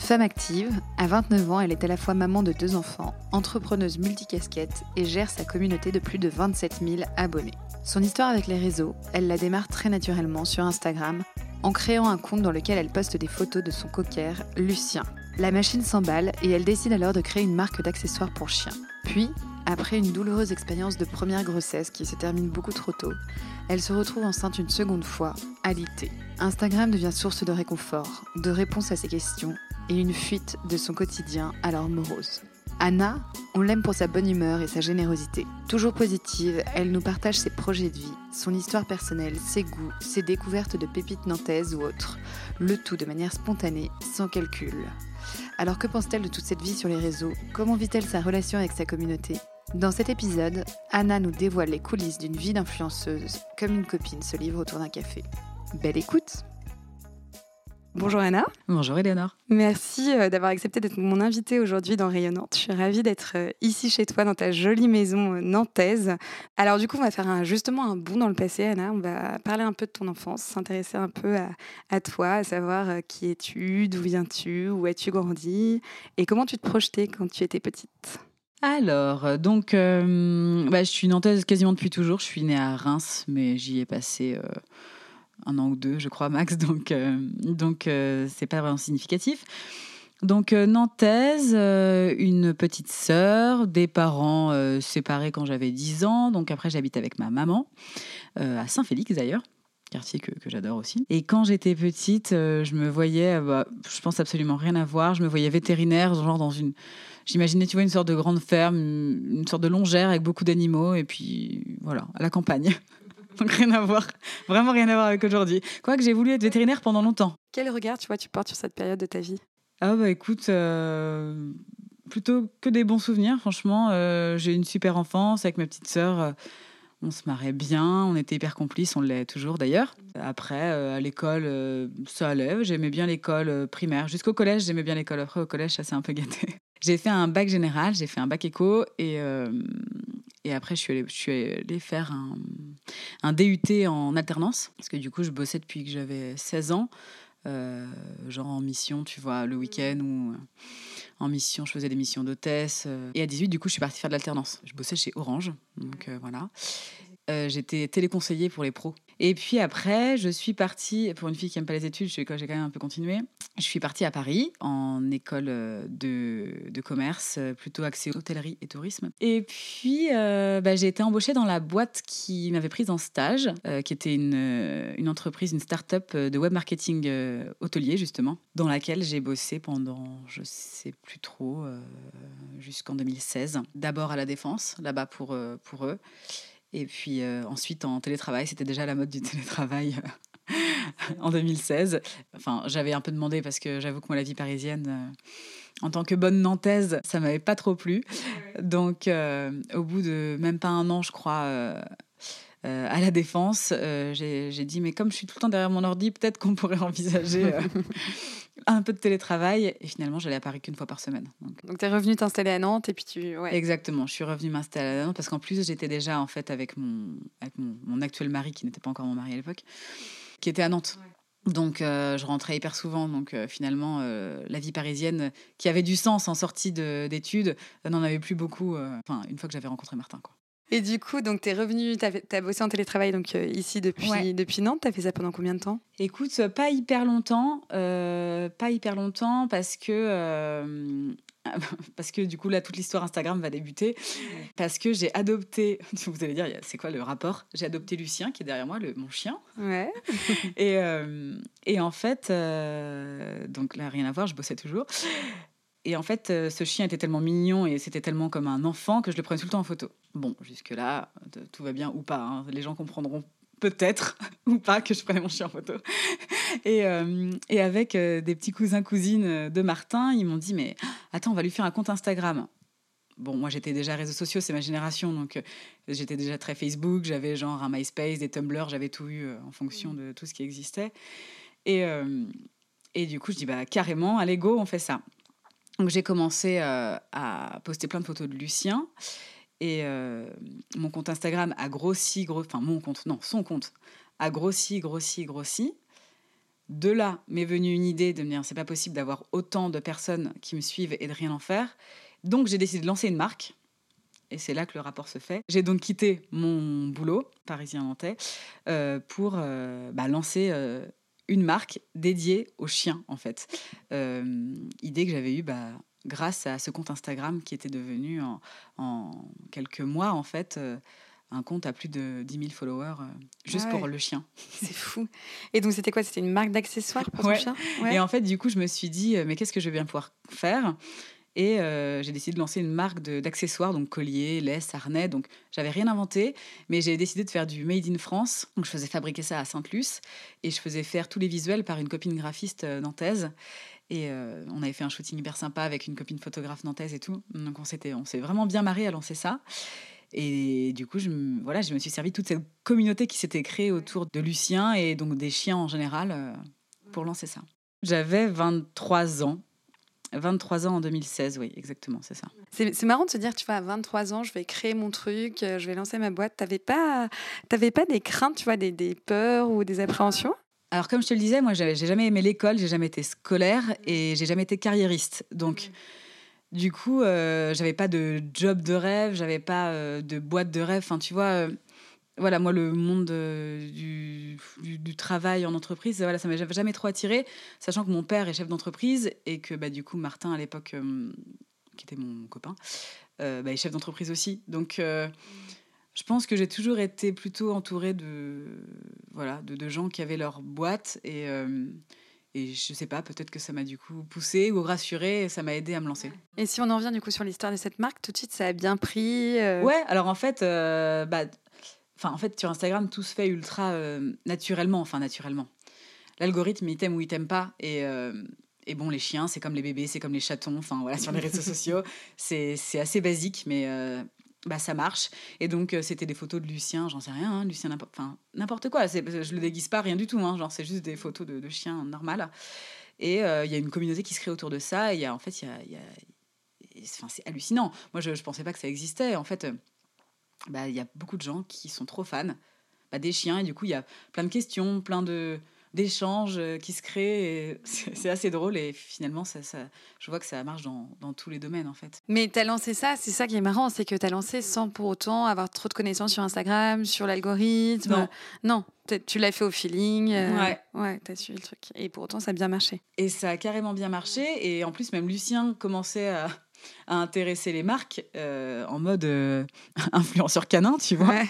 Femme active, à 29 ans, elle est à la fois maman de deux enfants, entrepreneuse multicasquette et gère sa communauté de plus de 27 000 abonnés. Son histoire avec les réseaux, elle la démarre très naturellement sur Instagram en créant un compte dans lequel elle poste des photos de son cocker, Lucien. La machine s'emballe et elle décide alors de créer une marque d'accessoires pour chiens. Puis, après une douloureuse expérience de première grossesse qui se termine beaucoup trop tôt, elle se retrouve enceinte une seconde fois, alitée. Instagram devient source de réconfort, de réponses à ses questions et une fuite de son quotidien alors morose. Anna, on l'aime pour sa bonne humeur et sa générosité. Toujours positive, elle nous partage ses projets de vie, son histoire personnelle, ses goûts, ses découvertes de pépites nantaises ou autres, le tout de manière spontanée, sans calcul. Alors que pense-t-elle de toute cette vie sur les réseaux? Comment vit-elle sa relation avec sa communauté? Dans cet épisode, Anna nous dévoile les coulisses d'une vie d'influenceuse, comme une copine se livre autour d'un café. Belle écoute Bonjour Anna. Bonjour Eleonore. Merci euh, d'avoir accepté d'être mon invitée aujourd'hui dans Rayonnante. Je suis ravie d'être euh, ici chez toi dans ta jolie maison euh, nantaise. Alors du coup, on va faire justement un bond dans le passé Anna. On va parler un peu de ton enfance, s'intéresser un peu à, toi, à savoir qui es-tu, d'où viens-tu, où as-tu grandi et comment tu te projetais quand tu étais petite. Alors, donc, bah, je suis nantaise quasiment depuis toujours. Je suis née à Reims, mais j'y ai passé un an ou deux, je crois, max. Donc, euh, donc euh, c'est pas vraiment significatif. Donc, euh, Nantaise, une petite sœur, des parents séparés quand j'avais 10 ans. Donc, après, j'habite avec ma maman, à Saint-Félix d'ailleurs quartier que, j'adore aussi. Et quand j'étais petite, je me voyais, bah, je pense absolument rien à voir, je me voyais vétérinaire, genre dans une... J'imaginais, tu vois, une sorte de grande ferme, une sorte de longère avec beaucoup d'animaux, et puis voilà, à la campagne. Donc rien à voir, vraiment rien à voir avec aujourd'hui. Quoique j'ai voulu être vétérinaire pendant longtemps. Quel regard tu vois tu portes sur cette période de ta vie? Ah bah écoute, euh, plutôt que des bons souvenirs. Franchement, euh, j'ai une super enfance avec ma petite sœur. Euh, on se marrait bien, on était hyper complices, on l'est toujours d'ailleurs. Après, à l'école, ça allait. J'aimais bien l'école primaire. Jusqu'au collège, j'aimais bien l'école. Après, au collège, ça s'est un peu gâté. J'ai fait un bac général, j'ai fait un bac éco et, et après, je suis allée, faire un, un, DUT en alternance, parce que du coup, je bossais depuis que j'avais 16 ans, euh, genre en mission, tu vois, le week-end ou euh, en mission, je faisais des missions d'hôtesse. Euh. Et à 18, du coup, je suis partie faire de l'alternance. Je bossais chez Orange, donc voilà. J'étais téléconseiller pour les pros. Et puis après, je suis partie, pour une fille qui n'aime pas les études, j'ai quand même un peu continué. Je suis partie à Paris en école euh, de, commerce, euh, plutôt axée hôtellerie et tourisme. Et puis, euh, bah, j'ai été embauchée dans la boîte qui m'avait prise en stage, qui était une, entreprise, une start-up de web marketing hôtelier, justement, dans laquelle j'ai bossé pendant, je sais plus trop, jusqu'en 2016. D'abord à la Défense, là-bas pour, pour eux. Et puis ensuite, en télétravail, c'était déjà la mode du télétravail en 2016. Enfin, j'avais un peu demandé parce que j'avoue que moi, la vie parisienne, euh, en tant que bonne nantaise, ça m'avait pas trop plu. Donc, au bout de même pas un an, je crois, à la défense, j'ai dit, mais comme je suis tout le temps derrière mon ordi, peut-être qu'on pourrait envisager un peu de télétravail et finalement j'allais à Paris qu'une fois par semaine. Donc, tu es revenu t'installer à Nantes et puis tu... Ouais. Exactement, je suis revenue m'installer à Nantes parce qu'en plus j'étais déjà en fait avec mon, avec mon, actuel mari qui n'était pas encore mon mari à l'époque, qui était à Nantes. Donc euh, je rentrais hyper souvent, donc euh, finalement euh, la vie parisienne qui avait du sens en sortie d'études n'en avait plus beaucoup, enfin une fois que j'avais rencontré Martin. Quoi. Et du coup, donc, tu es revenu, tu as, bossé en télétravail donc, euh, ici depuis, depuis Nantes. Tu as fait ça pendant combien de temps? Écoute, pas hyper longtemps. Euh, pas hyper longtemps parce que. parce que du coup, là, toute l'histoire Instagram va débuter. Parce que j'ai adopté. Vous allez dire, c'est quoi le rapport? J'ai adopté Lucien, qui est derrière moi, le, mon chien. Ouais. et, et en fait, donc là, rien à voir, je bossais toujours. Et en fait, euh, ce chien était tellement mignon et c'était tellement comme un enfant que je le prenais tout le temps en photo. Bon, jusque-là, tout va bien ou pas. Hein. Les gens comprendront peut-être ou pas que je prenais mon chien en photo. Et, euh, et avec euh, des petits cousins, cousines de Martin, ils m'ont dit Mais attends, on va lui faire un compte Instagram. bon, moi j'étais déjà réseaux sociaux, c'est ma génération, donc euh, j'étais déjà très Facebook, j'avais genre un MySpace, des Tumblr, j'avais tout eu euh, en fonction de tout ce qui existait. Et, euh, et du coup, je dis, bah carrément, allez, go, on fait ça. Donc j'ai commencé à poster plein de photos de Lucien. Et mon compte Instagram a grossi, gros, enfin mon compte, non, son compte a grossi, grossi, grossi. De là m'est venue une idée de me dire c'est pas possible d'avoir autant de personnes qui me suivent et de rien en faire. Donc j'ai décidé de lancer une marque. Et c'est là que le rapport se fait. J'ai donc quitté mon boulot, parisien nantais, euh, pour euh, bah, lancer euh, une marque dédiée aux chiens, en fait. idée que j'avais eue bah, grâce à ce compte Instagram qui était devenu en, en quelques mois, en fait, un compte à plus de 10 000 followers juste pour le chien. C'est fou. Et donc, c'était quoi? C'était une marque d'accessoires pour ton chien? Et en fait, du coup, je me suis dit, mais qu'est-ce que je vais bien pouvoir faire? Et euh, j'ai décidé de lancer une marque d'accessoires, donc colliers, laisse, harnais. Donc j'avais rien inventé, mais j'ai décidé de faire du made in France. Donc je faisais fabriquer ça à Sainte-Luce et je faisais faire tous les visuels par une copine graphiste euh, nantaise. Et euh, on avait fait un shooting hyper sympa avec une copine photographe nantaise et tout. Donc on s'était, on s'est vraiment bien marré à lancer ça. Et du coup, je, voilà, je me suis servi toute cette communauté qui s'était créée autour de Lucien et donc des chiens en général pour lancer ça. J'avais 23 ans 23 ans en 2016, oui, exactement, c'est ça. C'est marrant de se dire, tu vois, à 23 ans, je vais créer mon truc, euh, je vais lancer ma boîte. T'avais pas, pas des craintes, tu vois, des, des peurs ou des appréhensions? Alors comme je te le disais, moi j'ai jamais aimé l'école, j'ai jamais été scolaire et j'ai jamais été carriériste. Donc du coup, euh, j'avais pas de job de rêve, j'avais pas euh, de boîte de rêve. Enfin, tu vois, euh, voilà, moi, le monde du, du, travail en entreprise, voilà, ça m'a jamais trop attiré, sachant que mon père est chef d'entreprise et que bah, du coup, Martin, à l'époque, qui était mon copain, bah, est chef d'entreprise aussi. Donc, je pense que j'ai toujours été plutôt entourée de, voilà, de, de, gens qui avaient leur boîte et. Et je sais pas, peut-être que ça m'a du coup poussé ou rassuré et ça m'a aidé à me lancer. Et si on en revient du coup sur l'histoire de cette marque, tout de suite ça a bien pris Ouais, alors en fait, bah, Enfin, en fait, sur Instagram, tout se fait ultra euh, naturellement. Enfin, naturellement. L'algorithme, il t'aime ou il t'aime pas. Et, euh, et, bon, les chiens, c'est comme les bébés, c'est comme les chatons. Enfin, voilà, sur les réseaux sociaux, c'est assez basique, mais euh, bah, ça marche. Et donc, c'était des photos de Lucien, j'en sais rien, hein, Lucien, n'importe quoi. Je le déguise pas, rien du tout. Hein, genre, c'est juste des photos de, chiens normal. Et il y a une communauté qui se crée autour de ça. Y a, en fait, il y a. Y a... Enfin, c'est hallucinant. Moi, je ne pensais pas que ça existait. En fait, bah, il y a beaucoup de gens qui sont trop fans bah, des chiens. Et du coup, il y a plein de questions, plein de d'échanges euh, qui se créent. C'est assez drôle et finalement, ça, ça, je vois que ça marche dans, dans tous les domaines en fait. Mais tu as lancé ça, c'est ça qui est marrant, c'est que tu as lancé sans pour autant avoir trop de connaissances sur Instagram, sur l'algorithme. Non. non tu l'as fait au feeling. Euh, ouais. Ouais, tu as suivi le truc. Et pour autant, ça a bien marché. Et ça a carrément bien marché. Et en plus, même Lucien commençait à à intéresser les marques euh, en mode euh, influenceur canin, tu vois.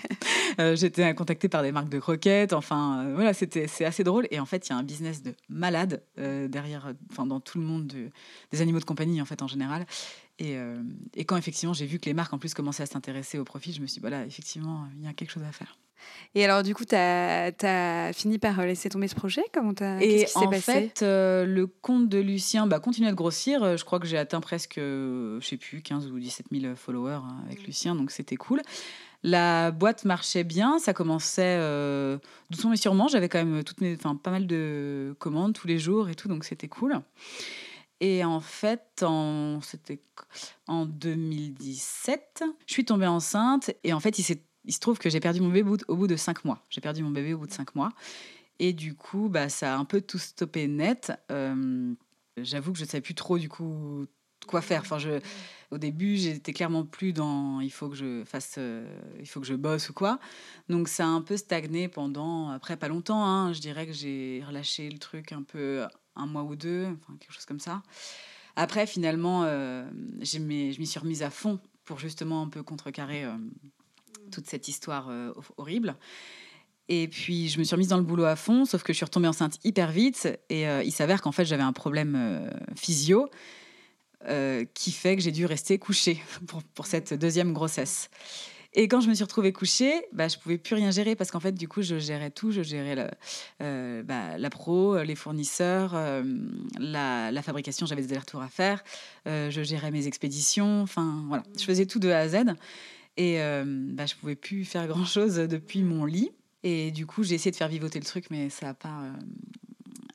Euh, j'étais contactée par des marques de croquettes, enfin voilà, c'était c'est assez drôle. Et en fait, il y a un business de malade derrière, enfin dans tout le monde des animaux de compagnie en fait en général. Et, et quand effectivement j'ai vu que les marques en plus commençaient à s'intéresser au profit, je me suis dit, voilà, effectivement, il y a quelque chose à faire. Et alors, du coup, tu as, as, fini par laisser tomber ce projet? Comment as, Et qu en fait, euh, le compte de Lucien bah, continue de grossir. Euh, je crois que j'ai atteint presque, je sais plus, 15 ou 17 000 followers hein, avec Lucien, donc c'était cool. La boîte marchait bien, ça commençait euh, doucement mais sûrement. J'avais quand même toutes mes, pas mal de commandes tous les jours et tout, donc c'était cool. Et en fait, en, c'était en 2017, je suis tombée enceinte et en fait, il s'est il se trouve que j'ai perdu mon bébé au bout de cinq mois. J'ai perdu mon bébé au bout de cinq mois. Et du coup, bah, ça a un peu tout stoppé net. Euh, j'avoue que je ne savais plus trop, du coup, quoi faire. Enfin, au début, j'étais clairement plus dans il faut que je fasse, euh, il faut que je bosse ou quoi. Donc, ça a un peu stagné pendant, après pas longtemps. Hein. je dirais que j'ai relâché le truc un peu un mois ou deux, enfin, quelque chose comme ça. Après, finalement, euh, je m'y suis remise à fond pour justement un peu contrecarrer toute cette histoire euh, horrible. Et puis, je me suis remise dans le boulot à fond, sauf que je suis retombée enceinte hyper vite. Et euh, il s'avère qu'en fait, j'avais un problème euh, physio qui fait que j'ai dû rester couchée pour, cette deuxième grossesse. Et quand je me suis retrouvée couchée, bah, je pouvais plus rien gérer parce qu'en fait, du coup, je gérais tout. Je gérais bah, la pro, les fournisseurs, la, la, fabrication, j'avais des allers-retours à faire. Je gérais mes expéditions. Enfin, voilà, je faisais tout de A à Z. Et bah, je pouvais plus faire grand-chose depuis mon lit. Et du coup, j'ai essayé de faire vivoter le truc, mais ça n'a pas,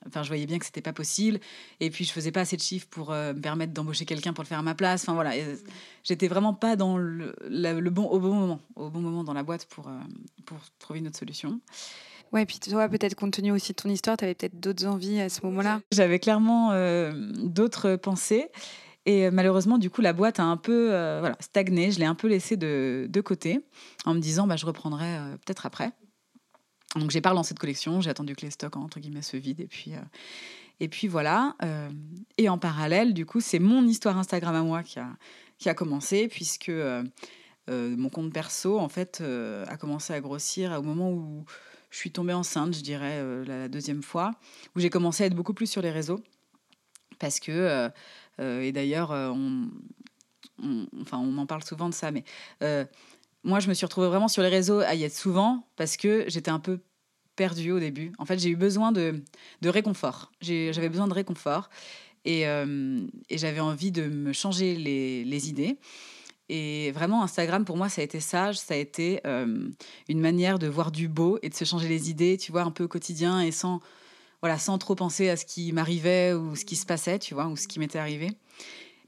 Enfin, je voyais bien que c'était pas possible. Et puis, je faisais pas assez de chiffres pour euh, me permettre d'embaucher quelqu'un pour le faire à ma place. Enfin, voilà. J'étais vraiment pas dans le, le, bon, au bon moment, au bon moment dans la boîte pour, euh, pour trouver une autre solution. Ouais, puis toi, peut-être compte tenu aussi de ton histoire, tu avais peut-être d'autres envies à ce moment-là. J'avais clairement euh, d'autres pensées. Et malheureusement, du coup, la boîte a un peu voilà, stagné. Je l'ai un peu laissée de, de, côté en me disant bah, je reprendrai peut-être après. Donc j'ai pas relancé de collection, j'ai attendu que les stocks entre guillemets se vident et puis euh, et puis voilà. Euh, et en parallèle, du coup, c'est mon histoire Instagram à moi qui a commencé puisque euh, mon compte perso en fait a commencé à grossir au moment où je suis tombée enceinte, je dirais la deuxième fois, où j'ai commencé à être beaucoup plus sur les réseaux parce que et d'ailleurs on, enfin on en parle souvent de ça, mais moi, je me suis retrouvée vraiment sur les réseaux à y être souvent parce que j'étais un peu perdue au début. En fait, j'ai eu besoin de, réconfort. J'avais besoin de réconfort et, euh, j'avais envie de me changer les, idées. Et vraiment, Instagram, pour moi, ça a été sage. Ça a été euh, une manière de voir du beau et de se changer les idées, tu vois, un peu au quotidien et sans, voilà, sans trop penser à ce qui m'arrivait ou ce qui se passait, tu vois, ou ce qui m'était arrivé.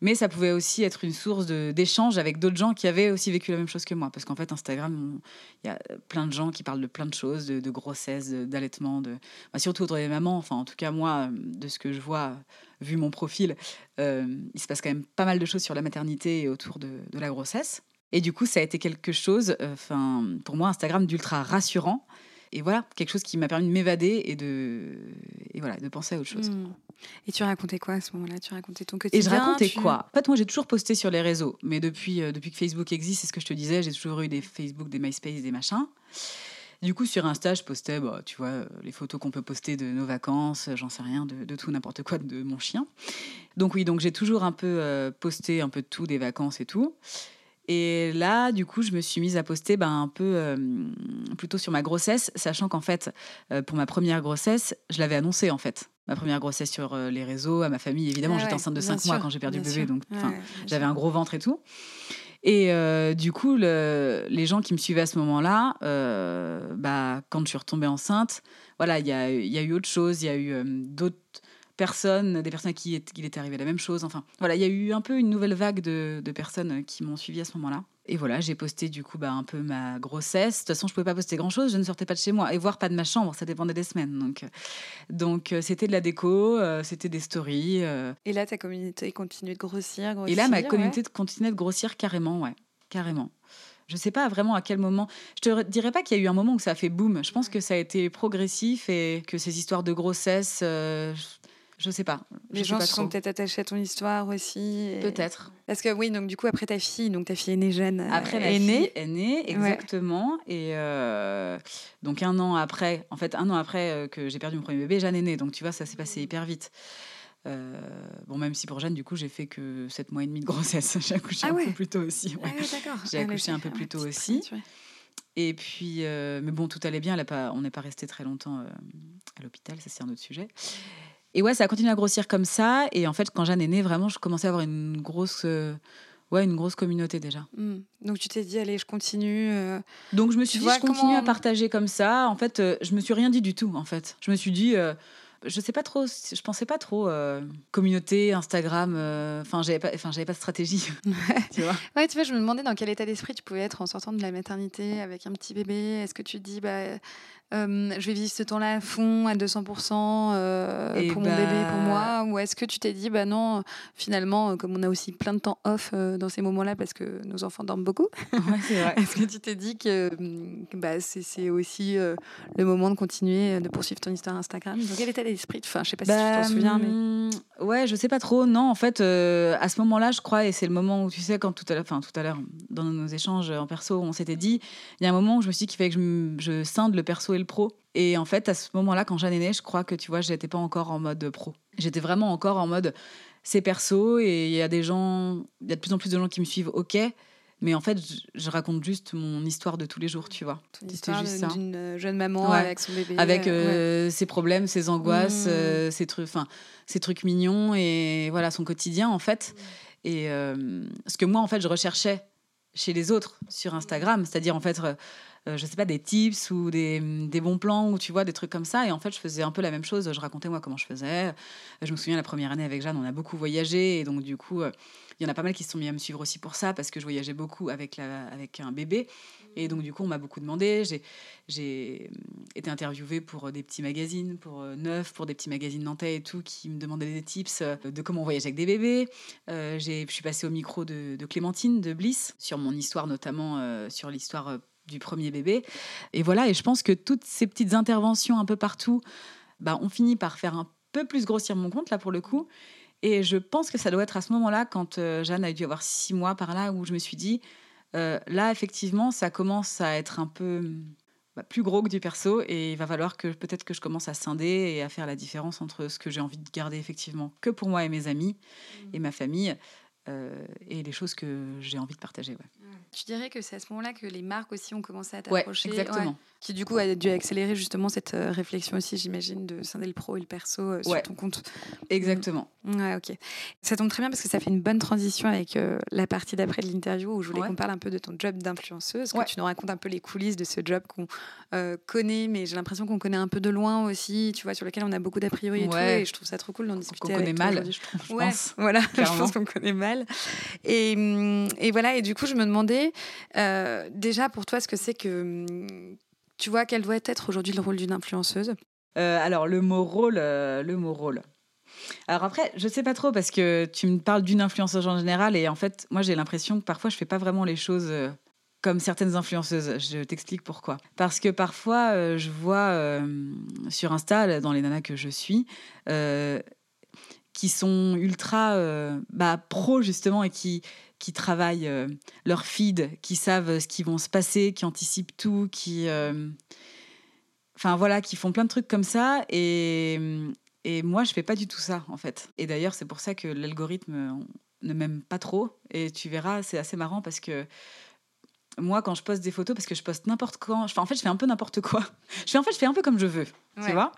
Mais ça pouvait aussi être une source d'échange avec d'autres gens qui avaient aussi vécu la même chose que moi. Parce qu'en fait, Instagram, il y a plein de gens qui parlent de plein de choses, de, grossesse, d'allaitement, de... Bah, surtout autour des mamans. Enfin, en tout cas, moi, de ce que je vois, vu mon profil, euh, il se passe quand même pas mal de choses sur la maternité et autour de, la grossesse. Et du coup, ça a été quelque chose, euh, pour moi, Instagram d'ultra rassurant. Et voilà, quelque chose qui m'a permis de m'évader et de, et voilà, de penser à autre chose. Mmh. Et tu racontais quoi à ce moment-là? Tu racontais ton quotidien Et je racontais quoi? En fait, moi, j'ai toujours posté sur les réseaux, mais depuis, euh, depuis que Facebook existe, c'est ce que je te disais, j'ai toujours eu des Facebook, des MySpace, des machins. Du coup, sur Insta, je postais, bah, tu vois, les photos qu'on peut poster de nos vacances, j'en sais rien, de, tout, n'importe quoi, de mon chien. Donc oui, donc j'ai toujours un peu euh, posté un peu de tout, des vacances et tout. Et là, du coup, je me suis mise à poster ben, un peu euh, plutôt sur ma grossesse, sachant qu'en fait, pour ma première grossesse, je l'avais annoncé en fait ma première grossesse sur euh, les réseaux, à ma famille. Évidemment, ah j'étais enceinte de 5 mois quand j'ai perdu le bébé, donc j'avais un gros ventre et tout. Et euh, du coup, le, les gens qui me suivaient à ce moment-là, euh, bah, quand je suis retombée enceinte, voilà, il y a, y a, eu autre chose, il y a eu d'autres personnes, des personnes qui, qui il était arrivé la même chose. Enfin, voilà, il y a eu un peu une nouvelle vague de, de personnes qui m'ont suivi à ce moment-là. Et voilà, j'ai posté du coup bah, un peu ma grossesse. De toute façon, je pouvais pas poster grand-chose, je ne sortais pas de chez moi. Et voir pas de ma chambre, ça dépendait des semaines. Donc, euh, donc euh, c'était de la déco, euh, c'était des stories. Et là, ta communauté continue de grossir, grossir Et là, ma communauté continuait de grossir carrément, ouais, carrément. Je sais pas vraiment à quel moment. Je te dirais pas qu'il y a eu un moment où ça a fait boum. Je pense que ça a été progressif et que ces histoires de grossesse, je sais pas. Les gens se sont peut-être attachés à ton histoire aussi. Peut-être. Parce que oui, donc du coup après ta fille, donc ta fille est née jeune. Euh, après la est née, est née exactement. Et euh, donc un an après, en fait un an après euh, que j'ai perdu mon premier bébé, Jeanne est née. Donc tu vois, ça s'est passé hyper vite. bon, même si pour Jeanne, du coup, j'ai fait que 7 mois et demi de grossesse. j'ai accouché ah un peu plus tôt aussi. Ah d'accord. J'ai ah, accouché un peu plus tôt aussi. Et puis, mais bon, tout allait bien. Elle a pas, on n'est pas resté très longtemps à l'hôpital. Ça, c'est un autre sujet. Et ouais, ça a continué à grossir comme ça. Et en fait, quand Jeanne est née, vraiment, je commençais à avoir une grosse, euh, ouais, une grosse communauté déjà. Hmm. Donc tu t'es dit, allez, je continue. Euh, Donc je me suis dit, je continue à partager comme ça. En fait, euh, je me suis rien dit du tout. En fait, je me suis dit, je sais pas trop, je pensais pas trop communauté, Instagram. Enfin, j'avais pas, enfin, j'avais pas de stratégie. tu vois. Ouais, tu vois, je me demandais dans quel état d'esprit tu pouvais être en sortant de la maternité avec un petit bébé. Est-ce que tu te dis, bah je vais vivre ce temps-là à fond, à 200% euh, pour mon bébé, pour moi Ou est-ce que tu t'es dit, bah non, finalement, comme on a aussi plein de temps off euh, dans ces moments-là parce que nos enfants dorment beaucoup, est-ce que tu t'es dit que bah, c'est aussi euh, le moment de continuer de poursuivre ton histoire Instagram? Dans quel état d'esprit Enfin, je sais pas si tu t'en bah, souviens, mais. Mmh, ouais, je sais pas trop. Non, en fait, à ce moment-là, je crois, et c'est le moment où tu sais, quand tout à l'heure, enfin, tout à l'heure, dans nos échanges en perso, on s'était dit, il y a un moment où je me suis dit qu'il fallait que je, je scinde le perso le pro. Et en fait, à ce moment-là, quand Jeanne est née, je crois que tu vois, j'étais pas encore en mode pro. J'étais vraiment encore en mode c'est perso et il y a des gens, il y a de plus en plus de gens qui me suivent, ok. Mais en fait, je, raconte juste mon histoire de tous les jours, tu vois. Ton histoire d'une jeune maman avec son bébé. Avec ses problèmes, ses angoisses, mmh. ses, trucs, ses trucs mignons et voilà, son quotidien, en fait. Mmh. Et ce que moi, en fait, je recherchais chez les autres sur Instagram, c'est-à-dire, en fait, euh, je sais pas, des tips ou des, des, bons plans ou tu vois, des trucs comme ça. Et en fait, je faisais un peu la même chose. Je racontais moi comment je faisais. Je me souviens la première année avec Jeanne, on a beaucoup voyagé. Et donc, du coup, euh, il y en a pas mal qui se sont mis à me suivre aussi pour ça parce que je voyageais beaucoup avec, la, avec un bébé. Et donc, du coup, on m'a beaucoup demandé. J'ai été interviewée pour des petits magazines, pour euh, Neuf, pour des petits magazines nantais et tout, qui me demandaient des tips de comment voyager avec des bébés. je suis passée au micro de, Clémentine, de Bliss, sur mon histoire, notamment sur l'histoire du premier bébé. Et voilà, et je pense que toutes ces petites interventions un peu partout, bah, on finit par faire un peu plus grossir mon compte, là, pour le coup. Et je pense que ça doit être à ce moment-là, quand euh, Jeanne a dû avoir six mois par là, où je me suis dit, euh, là, effectivement, ça commence à être un peu bah, plus gros que du perso, et il va falloir que peut-être que je commence à scinder et à faire la différence entre ce que j'ai envie de garder effectivement que pour moi et mes amis et ma famille, euh, et les choses que j'ai envie de partager. Tu dirais que c'est à ce moment-là que les marques aussi ont commencé à t'approcher. exactement. Qui du coup a dû accélérer justement cette euh, réflexion aussi, j'imagine, de scinder le pro et le perso euh, sur ton compte. Exactement. Mm. Ouais, ok. Ça tombe très bien parce que ça fait une bonne transition avec euh, la partie d'après de l'interview où je voulais qu'on parle un peu de ton job d'influenceuse, que tu nous racontes un peu les coulisses de ce job qu'on connaît, mais j'ai l'impression qu'on connaît un peu de loin aussi, tu vois, sur lequel on a beaucoup d'a priori et tout. Et je trouve ça trop cool d'en discuter. Qu'on connaît mal, je, je pense. Voilà, je pense qu'on connaît mal. Et, mm, et, voilà, et du coup, je me demandais déjà pour toi ce que c'est que mm, tu vois, quel doit être aujourd'hui le rôle d'une influenceuse? Euh, Alors, le mot rôle, euh, le mot rôle. Alors après, je sais pas trop parce que tu me parles d'une influenceuse en général et en fait, moi j'ai l'impression que parfois je fais pas vraiment les choses euh, comme certaines influenceuses. Je t'explique pourquoi. Parce que parfois, je vois sur Insta, dans les nanas que je suis, qui sont ultra bah, pro justement et qui qui travaillent euh, leur feed, qui savent ce qui vont se passer, qui anticipent tout, qui, euh, enfin voilà, qui font plein de trucs comme ça. Et, et moi, je fais pas du tout ça en fait. Et d'ailleurs, c'est pour ça que l'algorithme ne m'aime pas trop. Et tu verras, c'est assez marrant parce que moi, quand je poste des photos, parce que je poste n'importe quand, en fait, je fais un peu n'importe quoi. Je fais, en fait, je fais un peu comme je veux, tu vois.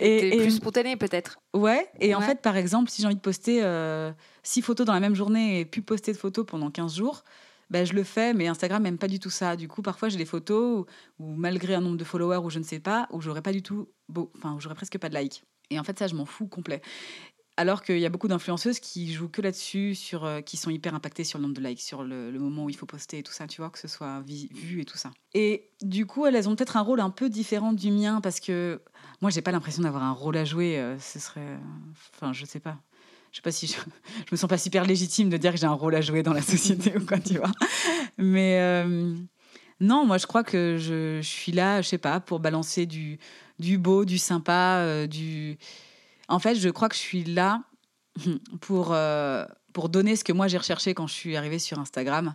et, plus spontané peut-être. Ouais. Et en fait, par exemple, si j'ai envie de poster euh, six photos dans la même journée et puis poster de photos pendant 15 jours, ben, je le fais, mais Instagram n'aime pas du tout ça. Du coup, parfois, j'ai des photos où, malgré un nombre de followers ou je ne sais pas, où j'aurais pas du tout, enfin, où j'aurais presque pas de likes. Et en fait, ça, je m'en fous complet. Alors qu'il y a beaucoup d'influenceuses qui jouent que là-dessus, sur, euh, qui sont hyper impactées sur le nombre de likes, sur le, moment où il faut poster et tout ça, tu vois, que ce soit vu et tout ça. Et du coup, elles, ont peut-être un rôle un peu différent du mien parce que moi, j'ai pas l'impression d'avoir un rôle à jouer. Euh, ce serait. Enfin, je sais pas. Je sais pas si je, je me sens pas super légitime de dire que j'ai un rôle à jouer dans la société ou quoi, tu vois. Mais euh, non, moi, je crois que je, suis là, je sais pas, pour balancer du, beau, du sympa, du en fait, je crois que je suis là pour, euh, pour donner ce que moi j'ai recherché quand je suis arrivée sur Instagram.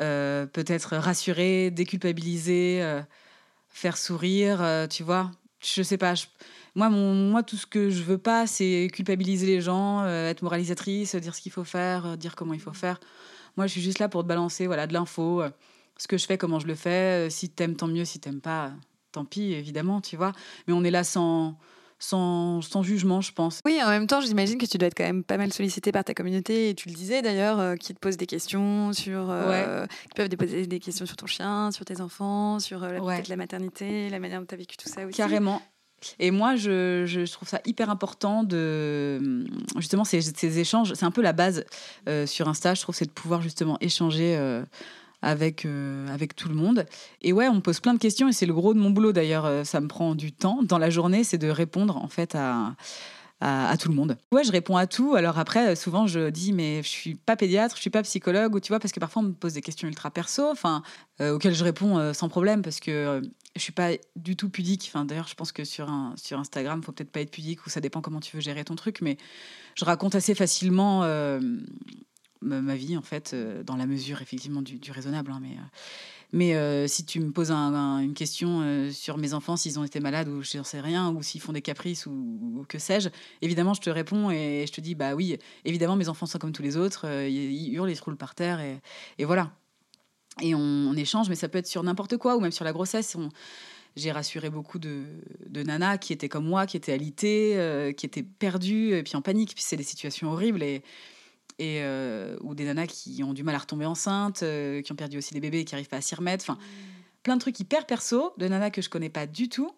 Euh, peut-être rassurer, déculpabiliser, euh, faire sourire, tu vois. Je sais pas. Moi, mon, moi, tout ce que je veux pas, c'est culpabiliser les gens, être moralisatrice, dire ce qu'il faut faire, dire comment il faut faire. Moi, je suis juste là pour te balancer voilà, de l'info, ce que je fais, comment je le fais. Si t'aimes, tant mieux. Si t'aimes pas, tant pis, évidemment, tu vois. Mais on est là sans sans, sans, jugement, je pense. Oui, en même temps, j'imagine que tu dois être quand même pas mal sollicité par ta communauté, et tu le disais d'ailleurs, euh, qui te posent des questions sur. Euh, qui peuvent poser des questions sur ton chien, sur tes enfants, sur euh, la, la maternité, la manière dont tu as vécu tout ça aussi. Carrément. Et moi, je, trouve ça hyper important de justement ces, échanges. C'est un peu la base sur Insta. Je trouve c'est de pouvoir justement échanger avec, euh, avec tout le monde. Et ouais, on me pose plein de questions et c'est le gros de mon boulot d'ailleurs. Euh, ça me prend du temps dans la journée, c'est de répondre en fait à, à, tout le monde. Ouais, je réponds à tout. Alors après, souvent je dis mais je suis pas pédiatre, je suis pas psychologue ou tu vois parce que parfois on me pose des questions ultra perso, enfin euh, auxquelles je réponds sans problème parce que je suis pas du tout pudique. Enfin d'ailleurs, je pense que sur un sur Instagram, faut peut-être pas être pudique ou ça dépend comment tu veux gérer ton truc, mais je raconte assez facilement ma vie, en fait, euh, dans la mesure, effectivement, du, raisonnable. Hein, mais euh, mais euh, si tu me poses une question sur mes enfants, s'ils ont été malades ou je ne sais rien, ou s'ils font des caprices ou, que sais-je, évidemment, je te réponds et je te dis, bah oui, évidemment, mes enfants sont comme tous les autres, ils hurlent, ils se roulent par terre, et, voilà. et on, échange, mais ça peut être sur n'importe quoi, ou même sur la grossesse. j'ai rassuré beaucoup de, de, nanas qui étaient comme moi, qui étaient alitées, euh, qui étaient perdues, et puis en panique. Puis c'est des situations horribles et, et euh, ou des nanas qui ont du mal à retomber enceinte, euh, qui ont perdu aussi des bébés et qui n'arrivent pas à s'y remettre. Enfin, plein de trucs hyper perso de nanas que je connais pas du tout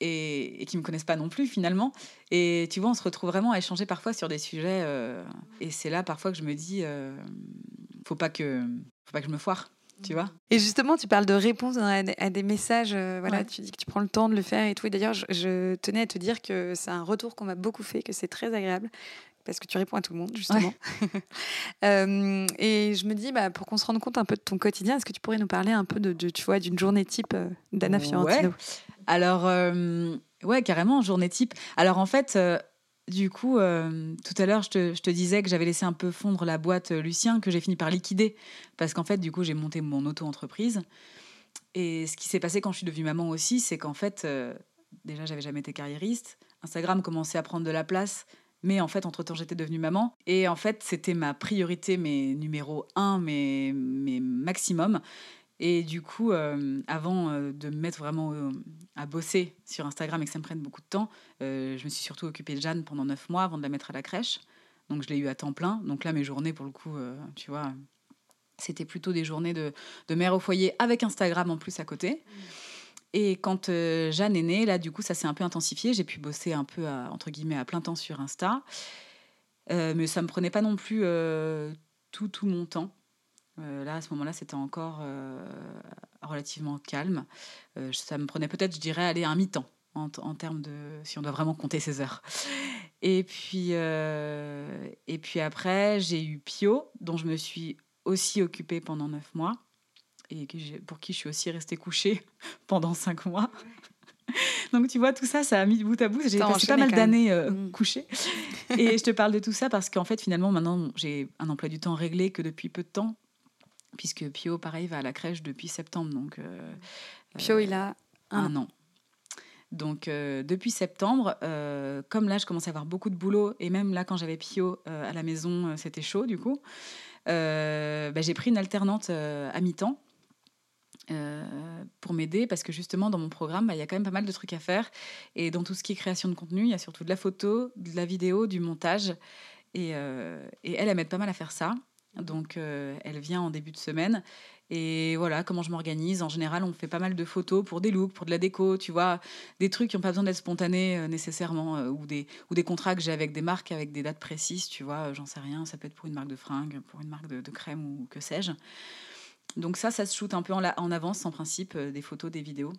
et, et, qui me connaissent pas non plus finalement. Et tu vois, on se retrouve vraiment à échanger parfois sur des sujets. et c'est là parfois que je me dis, faut pas que, faut pas que je me foire tu vois. Et justement, tu parles de réponse à, des messages. Euh, voilà, tu dis que tu prends le temps de le faire et tout. Et d'ailleurs, je, tenais à te dire que c'est un retour qu'on m'a beaucoup fait, que c'est très agréable parce que tu réponds à tout le monde, justement. Euh, et je me dis, bah, pour qu'on se rende compte un peu de ton quotidien, est-ce que tu pourrais nous parler un peu de, tu vois, d'une journée type euh, d'Anna Fiorentino? Alors, ouais, carrément, journée type. Alors, en fait, du coup, euh, tout à l'heure, je te, disais que j'avais laissé un peu fondre la boîte euh, Lucien, que j'ai fini par liquider, parce qu'en fait, du coup, j'ai monté mon auto-entreprise. Et ce qui s'est passé quand je suis devenue maman aussi, c'est qu'en fait, euh, déjà, j'avais jamais été carriériste. Instagram commençait à prendre de la place, mais en fait, entre-temps, j'étais devenue maman. Et en fait, c'était ma priorité, mes numéro un, mes, mes maximum. Et du coup, euh, avant euh, de me mettre vraiment euh, à bosser sur Instagram et que ça me prenne beaucoup de temps, je me suis surtout occupée de Jeanne pendant neuf mois avant de la mettre à la crèche. Donc je l'ai eu à temps plein. Donc là, mes journées, pour le coup, tu vois, c'était plutôt des journées de, de, mère au foyer avec Instagram en plus à côté. Et quand Jeanne est née, là, du coup, ça s'est un peu intensifié. J'ai pu bosser un peu, entre guillemets, à plein temps sur Insta. mais ça ne me prenait pas non plus tout, tout mon temps. Euh, là, à ce moment-là, c'était encore euh, relativement calme. Euh, ça me prenait peut-être, je dirais, aller un mi-temps en, termes de si on doit vraiment compter ses heures. Et puis, et puis après, j'ai eu Pio, dont je me suis aussi occupée pendant neuf mois et pour qui je suis aussi restée couchée pendant cinq mois. Donc tu vois, tout ça, ça a mis bout à bout. J'ai passé pas mal d'années mm. couchée. Et je te parle de tout ça parce qu'en fait, finalement, maintenant, j'ai un emploi du temps réglé que depuis peu de temps puisque Pio, pareil, va à la crèche depuis septembre. Donc, euh, Pio, il a un, an. Donc, euh, depuis septembre, euh, comme là, je commence à avoir beaucoup de boulot, et même là, quand j'avais Pio à la maison, c'était chaud, du coup, bah, j'ai pris une alternante à mi-temps. Pour m'aider parce que justement dans mon programme bah, il y a quand même pas mal de trucs à faire et dans tout ce qui est création de contenu il y a surtout de la photo de la vidéo du montage et, et elle elle m'aide pas mal à faire ça donc, euh, elle vient en début de semaine. Et voilà, comment je m'organise. En général, on fait pas mal de photos pour des looks, pour de la déco, tu vois, des trucs qui n'ont pas besoin d'être spontanés euh, nécessairement, euh, ou, des, ou des contrats que j'ai avec des marques avec des dates précises, tu vois, j'en sais rien. Ça peut être pour une marque de fringues, pour une marque de, crème ou que sais-je. Donc, ça, ça se shoot un peu en, avance, en principe, des photos, des vidéos.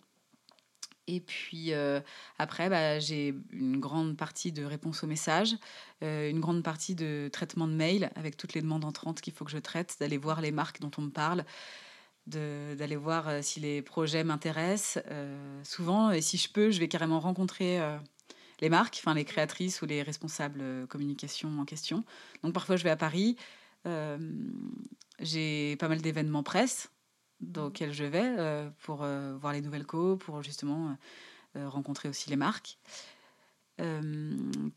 Et puis euh, après, bah, j'ai une grande partie de réponse aux messages, euh, une grande partie de traitement de mail avec toutes les demandes entrantes qu'il faut que je traite, d'aller voir les marques dont on me parle, d'aller voir euh, si les projets m'intéressent. souvent, et si je peux, je vais carrément rencontrer les marques, enfin les créatrices ou les responsables communication en question. Donc parfois, je vais à Paris. J'ai pas mal d'événements presse dans lequel je vais euh, pour euh, voir les nouvelles co, pour justement euh, rencontrer aussi les marques.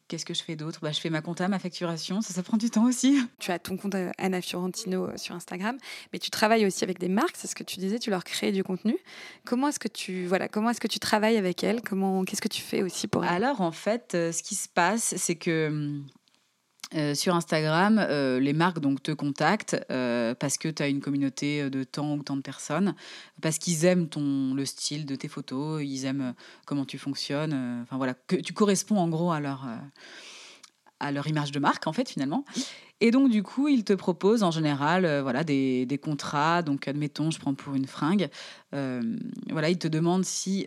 Qu'est-ce que je fais d'autre? Bah, Je fais ma compta, ma facturation, ça, ça prend du temps aussi. Tu as ton compte Anna Fiorentino sur Instagram, mais tu travailles aussi avec des marques, c'est ce que tu disais, tu leur crées du contenu. Comment est-ce que tu, voilà, comment est-ce que tu travailles avec elles? Comment, Qu'est-ce que tu fais aussi pour elles? Alors en fait, ce qui se passe, c'est que hum, euh, sur Instagram, euh, les marques donc te contactent euh, parce que tu as une communauté de tant ou tant de personnes, parce qu'ils aiment ton le style de tes photos, ils aiment comment tu fonctionnes, voilà, que tu corresponds en gros à leur à leur image de marque en fait finalement. Et donc du coup, ils te proposent en général voilà des, des, contrats. Donc admettons, je prends pour une fringue, voilà, ils te demandent si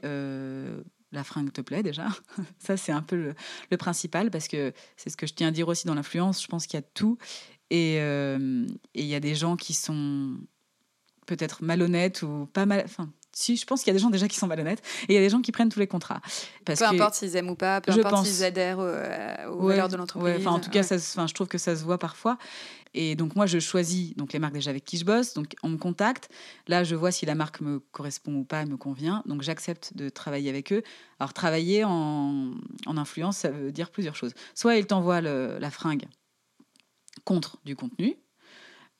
la fringue te plaît déjà. Ça, c'est un peu le, principal parce que c'est ce que je tiens à dire aussi dans l'influence. Je pense qu'il y a tout. Euh, et il y a des gens qui sont peut-être malhonnêtes ou pas mal. Enfin, si, je pense qu'il y a des gens déjà qui sont malhonnêtes et il y a des gens qui prennent tous les contrats. Parce peu importe s'ils aiment ou pas, peu importe s'ils adhèrent euh, aux, valeurs de l'entreprise. enfin, en tout cas, ça, je trouve que ça se voit parfois. Et donc, moi, je choisis donc, les marques déjà avec qui je bosse. Donc, on me contacte. Là, je vois si la marque me correspond ou pas, me convient. Donc, j'accepte de travailler avec eux. Alors, travailler en, en, influence, ça veut dire plusieurs choses. Soit ils t'envoient la fringue contre du contenu.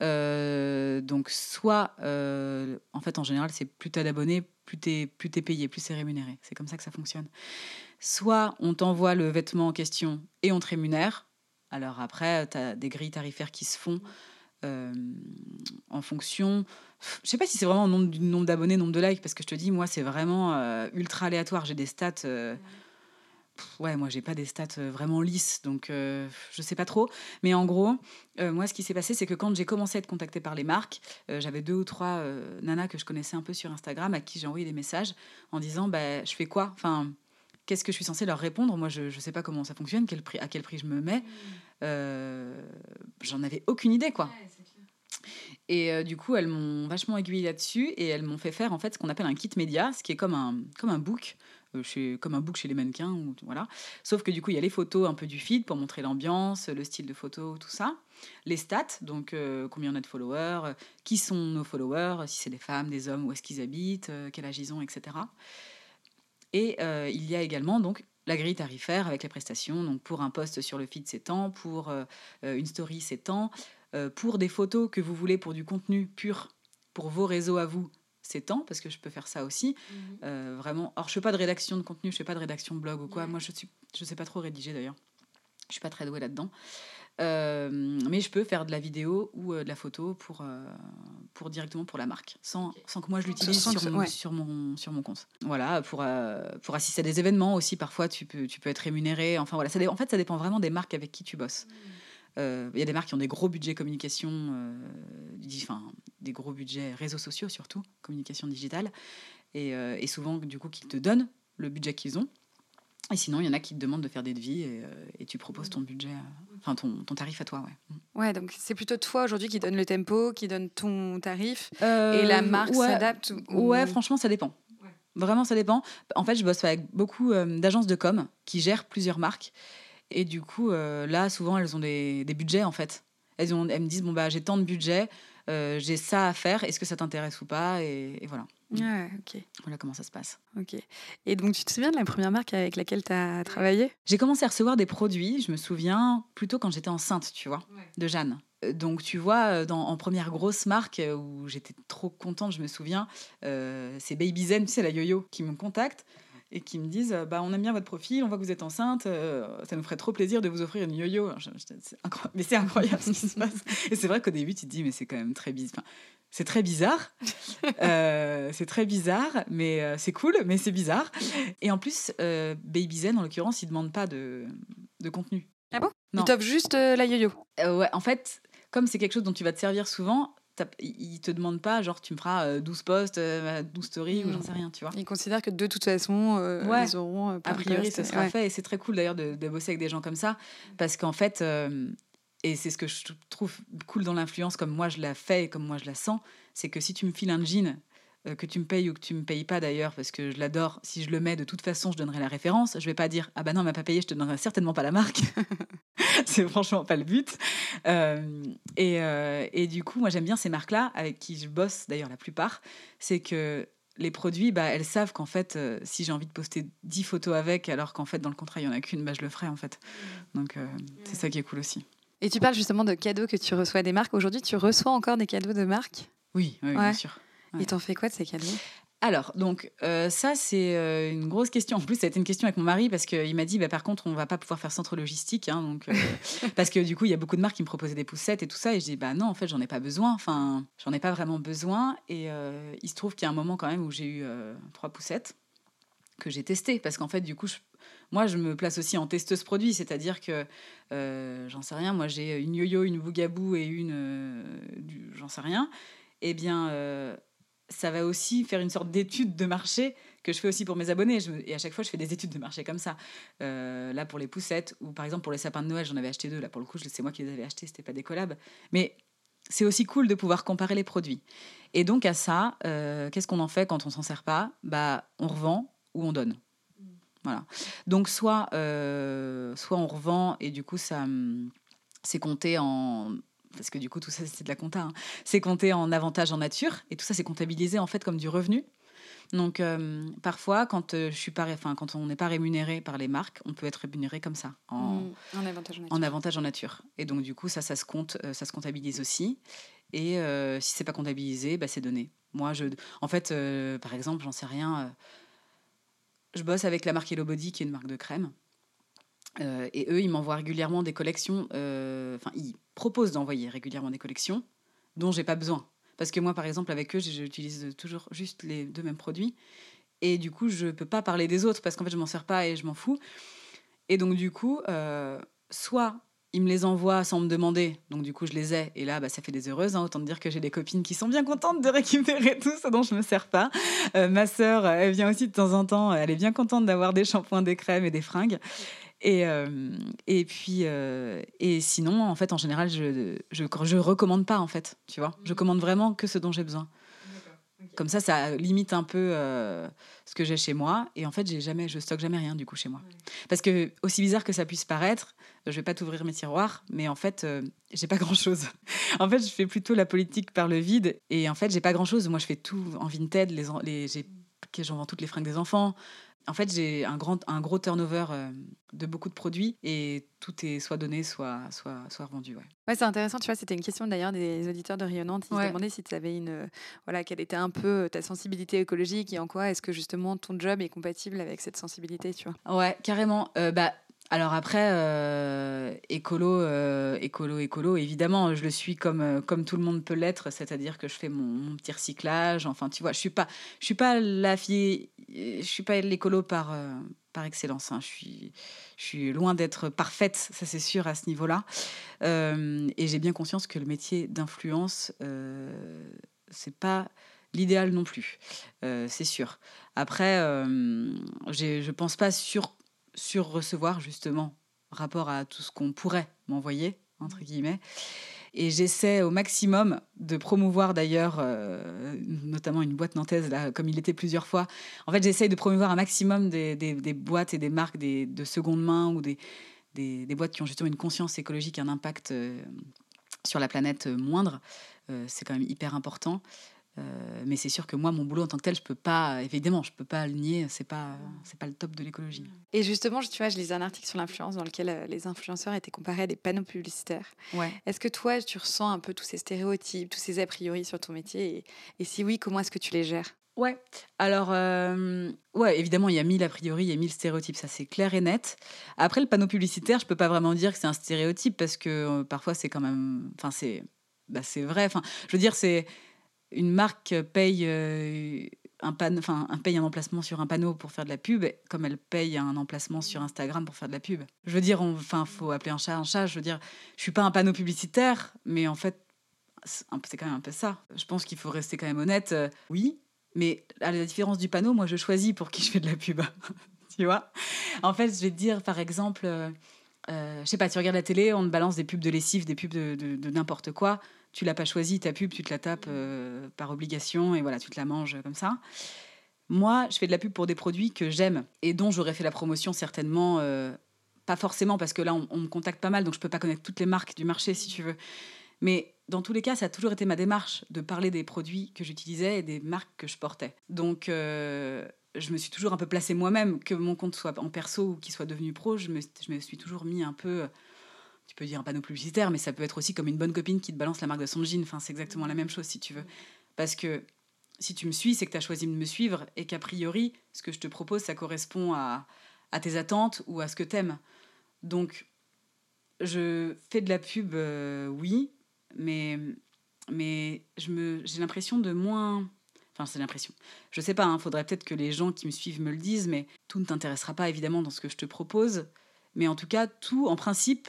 Euh, donc, soit, euh, en fait, en général, c'est plus t'as d'abonnés, plus t'es plus es payé, plus c'est rémunéré. C'est comme ça que ça fonctionne. Soit on t'envoie le vêtement en question et on te rémunère. Alors après, tu as des grilles tarifaires qui se font euh, en fonction. Je sais pas si c'est vraiment nombre, du nombre d'abonnés, nombre de likes, parce que je te dis, moi, c'est vraiment ultra aléatoire. J'ai des stats moi, j'ai pas des stats euh, vraiment lisses, donc euh, je sais pas trop. Mais en gros, euh, moi, ce qui s'est passé, c'est que quand j'ai commencé à être contactée par les marques, j'avais deux ou trois nanas que je connaissais un peu sur Instagram à qui j'ai envoyé des messages en disant bah, Je fais quoi? Enfin, qu'est-ce que je suis censée leur répondre? Moi, je ne sais pas comment ça fonctionne, quel prix, à quel prix je me mets. J'en avais aucune idée, quoi. Et du coup, elles m'ont vachement aiguillée là-dessus et elles m'ont fait faire en fait ce qu'on appelle un kit média, ce qui est comme un, comme un book euh, comme un book chez les mannequins. Voilà. Sauf que du coup, il y a les photos un peu du feed pour montrer l'ambiance, le style de photo, tout ça. Les stats, donc euh, combien on a de followers, euh, qui sont nos followers, si c'est des femmes, des hommes, où est-ce qu'ils habitent, quel âge ils ont, etc. Et il y a également donc la grille tarifaire avec les prestations. Donc pour un post sur le feed, c'est tant, pour une story, c'est tant, pour des photos que vous voulez pour du contenu pur pour vos réseaux à vous, c'est temps parce que je peux faire ça aussi. Mhm. Euh, vraiment. Or, je fais pas de rédaction de contenu, je fais pas de rédaction blog ou quoi. Moi, je suis, je sais pas trop rédiger d'ailleurs. Je suis pas très douée là-dedans. Euh, mais je peux faire de la vidéo ou euh, de la photo pour, pour directement pour la marque, sans, sans que moi je l'utilise sur, mon, sur, mon, sur mon compte. Voilà, pour, pour assister à des événements aussi, parfois tu peux, tu peux être rémunéré. Enfin voilà, ça, en fait, ça dépend vraiment des marques avec qui tu bosses. Mhm. Euh, il y a des marques qui ont des gros budgets communication, euh, enfin, des gros budgets réseaux sociaux surtout, communication digitale, et, euh, et, souvent du coup qui te donnent le budget qu'ils ont. Et sinon, il y en a qui te demandent de faire des devis et, et tu proposes ton budget, enfin ton, ton, tarif à toi. Ouais, mm. ouais donc c'est plutôt toi aujourd'hui qui donne le tempo, qui donne ton tarif et la marque s'adapte Ouais, franchement, ça dépend. Vraiment, ça dépend. En fait, je bosse avec beaucoup d'agences de com qui gèrent plusieurs marques. Et du coup, euh, là, souvent, elles ont des, des, budgets, en fait. Elles, ont, elles me disent, bon, bah, j'ai tant de budget, euh, j'ai ça à faire, est-ce que ça t'intéresse ou pas et, voilà. Ouais, ok. Voilà comment ça se passe. Ok. Et donc, tu te souviens de la première marque avec laquelle tu as travaillé? J'ai commencé à recevoir des produits, je me souviens, plutôt quand j'étais enceinte, tu vois, de Jeanne. Euh, donc, tu vois, dans, en première grosse marque où j'étais trop contente, je me souviens, c'est Baby Zen, tu sais, la yo-yo, qui me contacte et qui me disent bah, On aime bien votre profil, on voit que vous êtes enceinte, euh, ça nous ferait trop plaisir de vous offrir une yo-yo. Mais c'est incroyable ce qui se passe. Et c'est vrai qu'au début, tu te dis Mais c'est quand même très bizarre. c'est très bizarre. Euh, c'est très bizarre, mais euh, c'est cool, mais c'est bizarre. Et en plus, Baby Zen, en l'occurrence, il ne demande pas de, de contenu. Ah bon? Non. Il t'offre juste la yo-yo? Ouais, en fait, comme c'est quelque chose dont tu vas te servir souvent, ils te demandent pas, genre, tu me feras 12 euh, posts, 12 euh, stories ou j'en sais rien, tu vois. Ils considèrent que de toute façon, euh, ils auront. a priori, ça sera fait. Et c'est très cool d'ailleurs de, bosser avec des gens comme ça. Parce qu'en fait, et c'est ce que je trouve cool dans l'influence, comme moi je la fais et comme moi je la sens, c'est que si tu me files un jean euh, que tu me payes ou que tu me payes pas d'ailleurs, parce que je l'adore, si je le mets, de toute façon, je donnerai la référence. Je vais pas dire ah bah non, elle m'a pas payé, je te donnerai certainement pas la marque. c'est franchement pas le but. Euh, et, euh, et, du coup, moi j'aime bien ces marques-là, avec qui je bosse d'ailleurs la plupart, c'est que les produits, bah, elles savent qu'en fait, si j'ai envie de poster 10 photos avec, alors qu'en fait, dans le contrat, il y en a qu'une, bah, je le ferai en fait. Donc, c'est ça qui est cool aussi. Et tu parles justement de cadeaux que tu reçois des marques. Aujourd'hui, tu reçois encore des cadeaux de marques? Oui, oui bien sûr. Et t'en fais quoi de ces cadeaux? Alors, donc, euh, ça, c'est euh, une grosse question. En plus, ça a été une question avec mon mari parce qu'il m'a dit, bah, par contre, on va pas pouvoir faire centre logistique. Hein, donc, euh, parce que du coup, il y a beaucoup de marques qui me proposaient des poussettes et tout ça. Et je dis, bah non, en fait, j'en ai pas besoin. Enfin, j'en ai pas vraiment besoin. Et il se trouve qu'il y a un moment quand même où j'ai eu trois poussettes que j'ai testées. Parce qu'en fait, du coup, moi, je me place aussi en testeuse produit. C'est-à-dire que, j'en sais rien, moi, j'ai une yo-yo, une bougabou et une. j'en sais rien. Eh bien ça va aussi faire une sorte d'étude de marché que je fais aussi pour mes abonnés. et à chaque fois, je fais des études de marché comme ça. Euh, là, pour les poussettes, ou par exemple pour les sapins de Noël, j'en avais acheté deux. Là, pour le coup, c'est moi qui les avais achetés, c'était pas des collabs. Mais c'est aussi cool de pouvoir comparer les produits. Et donc, à ça, euh, qu'est-ce qu'on en fait quand on s'en sert pas? Bah, On revend ou on donne. Voilà. Donc, soit, euh, soit on revend et du coup, ça hum, c'est compté en, parce que du coup tout ça c'est de la compta, hein. c'est compté en avantage en nature et tout ça c'est comptabilisé en fait comme du revenu. Donc parfois, quand je suis pas, enfin quand on n'est pas rémunéré par les marques, on peut être rémunéré comme ça, en, mmh, en, avantage en nature. En avantage en nature. Et donc du coup, ça, ça se compte, ça se comptabilise aussi. Et si c'est pas comptabilisé, bah, c'est donné. Moi, je, en fait, par exemple, j'en sais rien. je bosse avec la marque Hello Body, qui est une marque de crème. Et eux, ils m'envoient régulièrement des collections. Enfin, ils proposent d'envoyer régulièrement des collections dont j'ai pas besoin. Parce que moi, par exemple, avec eux, j'utilise toujours juste les deux mêmes produits. Et du coup, je peux pas parler des autres parce qu'en fait, je m'en sers pas et je m'en fous. Et donc, du coup, euh, soit ils me les envoient sans me demander, donc du coup, je les ai. Et là, bah, ça fait des heureuses. Hein. autant dire que j'ai des copines qui sont bien contentes de récupérer tout ce dont je me sers pas. Euh, ma sœur, elle vient aussi de temps en temps. Elle est bien contente d'avoir des shampoings, des crèmes et des fringues. Et, euh, et puis, euh, et sinon, en fait, en général, je, je, je recommande pas, en fait, tu vois. Je mmh. commande vraiment que ce dont j'ai besoin. Comme ça, ça limite un peu euh, ce que j'ai chez moi. Et en fait, j'ai jamais, je stocke jamais rien du coup chez moi. Parce que aussi bizarre que ça puisse paraître, je vais pas t'ouvrir mes tiroirs, mais en fait, j'ai pas grand chose. en fait, je fais plutôt la politique par le vide. Et en fait, j'ai pas grand chose. Moi, je fais tout en vintage. Les, les, j'ai, j'en vends toutes les fringues des enfants. En fait, j'ai un, grand, un gros turnover euh, de beaucoup de produits et tout est soit donné, soit, soit, soit revendu. Ouais, ouais c'est intéressant. Tu vois, c'était une question d'ailleurs des auditeurs de Rayonnante. Ils se demandaient si tu avais une. Voilà, quelle était un peu ta sensibilité écologique et en quoi est-ce que justement ton job est compatible avec cette sensibilité, tu vois. Ouais, carrément. Euh, bah, alors après, euh, écolo, euh, écolo, écolo, évidemment, je le suis comme, euh, comme tout le monde peut l'être, c'est-à-dire que je fais mon, petit recyclage. Enfin, tu vois, je suis pas, je suis pas la je suis pas l'écolo par, par excellence. Hein. Je, suis, je suis loin d'être parfaite, ça c'est sûr à ce niveau-là. et j'ai bien conscience que le métier d'influence, c'est pas l'idéal non plus, c'est sûr. Après, je pense pas sur sur recevoir justement rapport à tout ce qu'on pourrait m'envoyer entre guillemets. Et j'essaie au maximum de promouvoir d'ailleurs euh, notamment une boîte nantaise là comme il était plusieurs fois. En fait j'essaie de promouvoir un maximum des, boîtes et des marques de seconde main ou des, des, boîtes qui ont justement une conscience écologique un impact euh, sur la planète moindre. Euh, c'est quand même hyper important mais c'est sûr que moi, mon boulot en tant que tel, je peux pas, évidemment, je peux pas le nier. C'est pas, c'est pas le top de l'écologie. Et justement, tu vois, je lisais un article sur l'influence dans lequel euh, les influenceurs étaient comparés à des panneaux publicitaires. Ouais. Est-ce que toi, tu ressens un peu tous ces stéréotypes, tous ces a priori sur ton métier et, si oui, comment est-ce que tu les gères? Ouais. Alors, euh, ouais, évidemment, il y a mille a priori, il y a mille stéréotypes, ça c'est clair et net. Après, le panneau publicitaire, je peux pas vraiment dire que c'est un stéréotype parce que parfois c'est quand même, enfin c'est, bah, c'est vrai. Enfin, je veux dire, c'est une marque paye euh, un, enfin, un paye un emplacement sur un panneau pour faire de la pub, comme elle paye un emplacement sur Instagram pour faire de la pub. Je veux dire, enfin, faut appeler un chat un chat. Je veux dire, je suis pas un panneau publicitaire, mais en fait, c'est quand même un peu ça. Je pense qu'il faut rester quand même honnête. Euh, oui, mais à la différence du panneau, moi, je choisis pour qui je fais de la pub. tu vois? En fait, je vais te dire, par exemple, euh, je sais pas, tu regardes la télé, on te balance des pubs de lessive, des pubs de, de n'importe quoi tu l'as pas choisi ta pub, tu te la tapes euh, par obligation et voilà, tu te la manges comme ça. Moi, je fais de la pub pour des produits que j'aime et dont j'aurais fait la promotion certainement, euh, pas forcément parce que là, on, me contacte pas mal, donc je peux pas connaître toutes les marques du marché si tu veux. Mais dans tous les cas, ça a toujours été ma démarche de parler des produits que j'utilisais et des marques que je portais. Donc, euh, je me suis toujours un peu placée moi-même, que mon compte soit en perso ou qu'il soit devenu pro, je me, je me suis toujours mis un peu tu peux dire un panneau publicitaire, mais ça peut être aussi comme une bonne copine qui te balance la marque de son jean. Enfin, c'est exactement la même chose si tu veux. Parce que si tu me suis, c'est que tu as choisi de me suivre et qu'a priori, ce que je te propose, ça correspond à, à tes attentes ou à ce que tu aimes. Donc, je fais de la pub, euh, oui, mais, mais j'ai l'impression de moins. Enfin, c'est l'impression. Je sais pas, il hein, faudrait peut-être que les gens qui me suivent me le disent, mais tout ne t'intéressera pas évidemment dans ce que je te propose. Mais en tout cas, tout, en principe,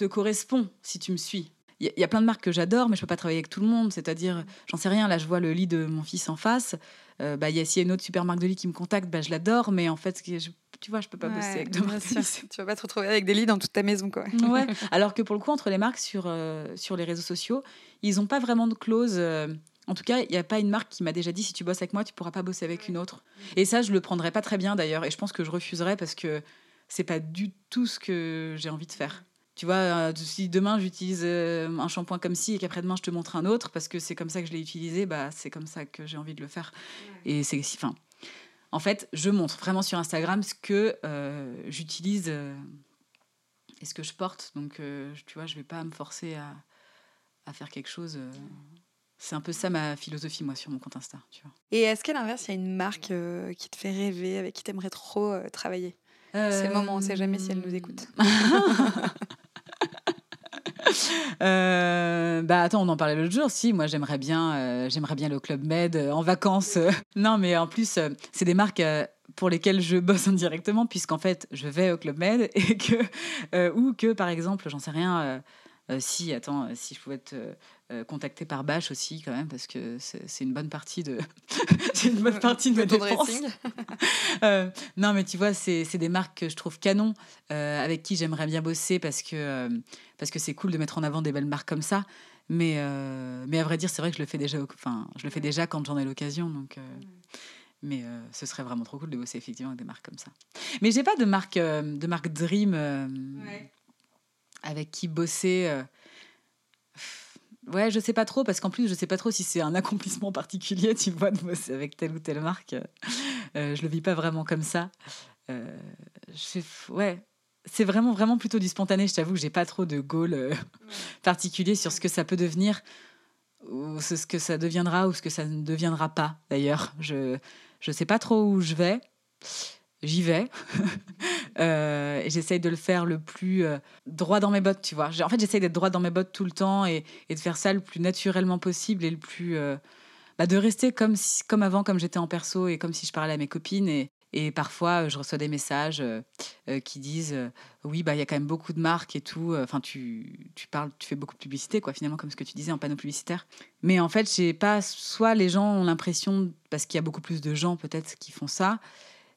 te correspond si tu me suis. Il y, a plein de marques que j'adore, mais je peux pas travailler avec tout le monde. C'est-à-dire, j'en sais rien. Là, je vois le lit de mon fils en face. Euh, bah, il y a, s'il y a une autre super marque de lit qui me contacte, bah, je l'adore. Mais en fait, tu vois, je peux pas bosser avec deux marques. Tu vas pas te retrouver avec des lits dans toute ta maison, quoi. ouais. Alors que pour le coup, entre les marques sur, euh, sur les réseaux sociaux, ils n'ont pas vraiment de clause. Euh, en tout cas, il n'y a pas une marque qui m'a déjà dit si tu bosses avec moi, tu pourras pas bosser avec une autre. Et ça, je le prendrais pas très bien d'ailleurs. Et je pense que je refuserais parce que c'est pas du tout ce que j'ai envie de faire. Tu vois, si demain j'utilise un shampoing comme ci et qu'après-demain je te montre un autre parce que c'est comme ça que je l'ai utilisé, bah, c'est comme ça que j'ai envie de le faire. Et c'est enfin, en fait, je montre vraiment sur Instagram ce que j'utilise et ce que je porte. Donc, tu vois, je vais pas me forcer à, à faire quelque chose. C'est un peu ça ma philosophie, moi, sur mon compte Insta. Tu vois. Et est-ce qu'à l'inverse, il y a une marque euh, qui te fait rêver, avec qui tu aimerais trop euh, travailler? C'est le moment, on ne sait jamais si elle nous écoute. Euh, bah attends, on en parlait l'autre jour. Si, moi j'aimerais bien, j'aimerais bien le Club Med en vacances. non, mais en plus, c'est des marques pour lesquelles je bosse indirectement, puisqu'en fait, je vais au Club Med et que ou que par exemple, j'en sais rien. si, attends, si je pouvais euh, contacté par Bash aussi quand même parce que c'est une bonne partie de c'est une bonne partie de ma dépense. euh, non mais tu vois c'est des marques que je trouve canon euh, avec qui j'aimerais bien bosser parce que euh, parce que c'est cool de mettre en avant des belles marques comme ça. Mais mais à vrai dire c'est vrai que je le fais déjà enfin je le fais déjà quand j'en ai l'occasion donc mais ce serait vraiment trop cool de bosser effectivement avec des marques comme ça. Mais j'ai pas de marque de marque dream avec qui bosser Ouais, je sais pas trop, parce qu'en plus, je sais pas trop si c'est un accomplissement particulier, tu vois, de bosser avec telle ou telle marque. Euh, je le vis pas vraiment comme ça. Euh, je ouais, c'est vraiment, vraiment plutôt du spontané. Je t'avoue que j'ai pas trop de goal euh, particulier sur ce que ça peut devenir, ou ce que ça deviendra, ou ce que ça ne deviendra pas, d'ailleurs. Je, je sais pas trop où je vais j'y vais. euh, et j'essaye de le faire le plus euh, droit dans mes bottes, tu vois. En fait, j'essaye d'être droit dans mes bottes tout le temps et, et, de faire ça le plus naturellement possible et le plus. Bah, de rester comme, si, comme avant, comme j'étais en perso et comme si je parlais à mes copines. Et, et parfois, je reçois des messages euh, qui disent Oui, bah, il y a quand même beaucoup de marques et tout. Enfin, tu, tu parles, tu fais beaucoup de publicité, quoi, finalement, comme ce que tu disais en panneau publicitaire. Mais en fait, j'ai pas. Soit les gens ont l'impression, parce qu'il y a beaucoup plus de gens peut-être qui font ça,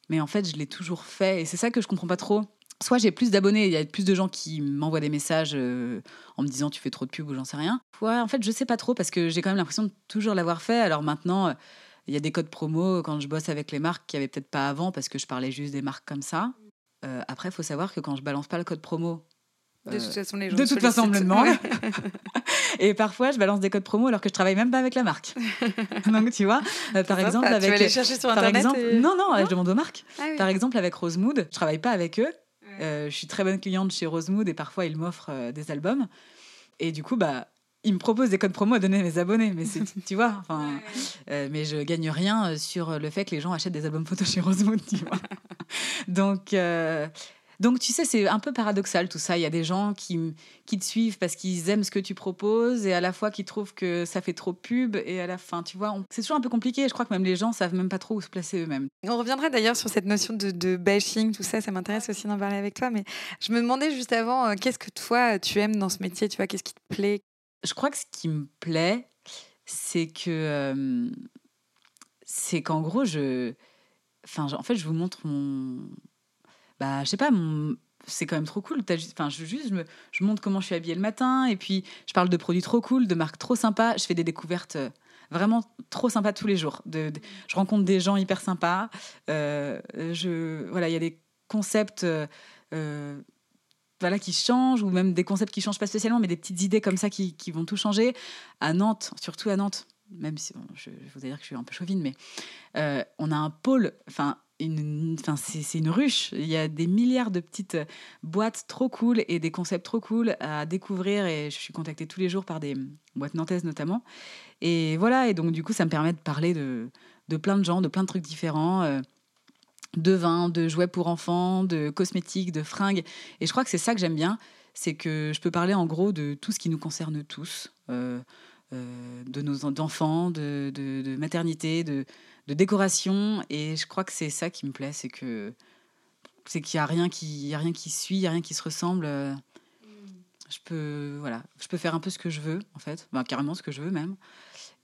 mais en fait, je l'ai toujours fait. Et c'est ça que je comprends pas trop. Soit j'ai plus d'abonnés, il y a plus de gens qui m'envoient des messages euh, en me disant tu fais trop de pub ou j'en sais rien. Ouais, en fait, je sais pas trop parce que j'ai quand même l'impression de toujours l'avoir fait. Alors maintenant, euh, il y a des codes promo quand je bosse avec les marques qui avait peut-être pas avant parce que je parlais juste des marques comme ça. Euh, après, il faut savoir que quand je balance pas le code promo, de toute façon, les gens de toute façon, on me le demande. et parfois, je balance des codes promo alors que je travaille même pas avec la marque. Donc, tu vois, euh, par exemple, avec. Tu vas aller chercher sur Internet Non, non, je demande aux marques. Ah par exemple, avec Rosemood, je travaille pas avec eux. Euh, je suis très bonne cliente chez Rosemood et parfois, ils m'offrent euh, des albums. Et du coup, bah, ils me proposent des codes promo à donner à mes abonnés, mais c'est, tu vois, enfin, mais je gagne rien sur le fait que les gens achètent des albums photos chez Rosemood, tu vois. Donc, donc, tu sais, c'est un peu paradoxal tout ça. Il y a des gens qui, qui te suivent parce qu'ils aiment ce que tu proposes et à la fois qui trouvent que ça fait trop pub et à la fin, tu vois, c'est toujours un peu compliqué. Je crois que même les gens savent même pas trop où se placer eux-mêmes. On reviendra d'ailleurs sur cette notion de, bashing, tout ça, ça m'intéresse aussi d'en parler avec toi. Mais je me demandais juste avant, euh, qu'est-ce que toi, tu aimes dans ce métier Tu vois, qu'est-ce qui te plaît? Je crois que ce qui me plaît, c'est que. C'est qu'en gros, je. Enfin, en fait, je vous montre mon bah, je sais pas, c'est quand même trop cool. Enfin, je, juste, je, me, je montre comment je suis habillée le matin, et puis je parle de produits trop cool, de marques trop sympas. Je fais des découvertes euh, vraiment trop sympas tous les jours. Je rencontre des gens hyper sympas. Euh, je, voilà, il y a des concepts. Euh, voilà, qui changent, ou même des concepts qui changent pas spécialement, mais des petites idées comme ça qui, vont tout changer. À Nantes, surtout à Nantes, même si je, je, vous dire que je suis un peu chauvine, mais on a un pôle, enfin enfin, c'est une ruche. Il y a des milliards de petites boîtes trop cool et des concepts trop cool à découvrir. Et je suis contactée tous les jours par des boîtes nantaises notamment. Et voilà, et donc du coup, ça me permet de parler de, de plein de gens, de plein de trucs différents. Euh, de vin, de jouets pour enfants, de cosmétiques, de fringues. Et je crois que c'est ça que j'aime bien, c'est que je peux parler en gros de tout ce qui nous concerne tous, euh, euh, de nos enfants, de, maternité, de, décoration. Et je crois que c'est ça qui me plaît, c'est que c'est qu'il n'y a rien qui y a rien qui suit, il y a rien qui se ressemble. Je peux voilà, je peux faire un peu ce que je veux en fait, carrément ce que je veux même.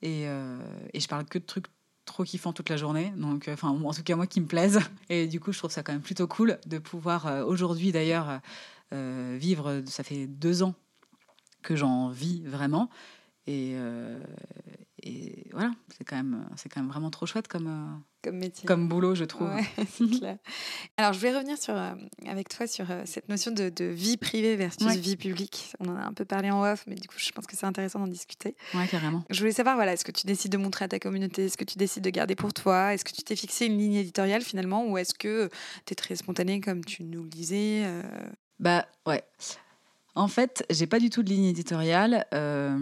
Et, euh, et je parle que de trucs trop kiffants toute la journée. Donc, euh, enfin, en tout cas, moi qui me plaisent. Et du coup, je trouve ça quand même plutôt cool de pouvoir, euh, aujourd'hui d'ailleurs, vivre. Ça fait deux ans que j'en vis vraiment. Et, et voilà, c'est quand, même, quand même vraiment trop chouette comme, euh, comme métier. Comme boulot, je trouve. clair. Alors, je vais revenir sur, euh, avec toi sur euh, cette notion de, vie privée versus vie publique. On en a un peu parlé en off, mais du coup, je pense que c'est intéressant d'en discuter. Oui, carrément. Je voulais savoir, voilà, est-ce que tu décides de montrer à ta communauté? Est-ce que tu décides de garder pour toi? Est-ce que tu t'es fixé une ligne éditoriale finalement Ou est-ce que tu es très spontané comme tu nous le disais Bah, ouais. En fait, j'ai pas du tout de ligne éditoriale. Euh,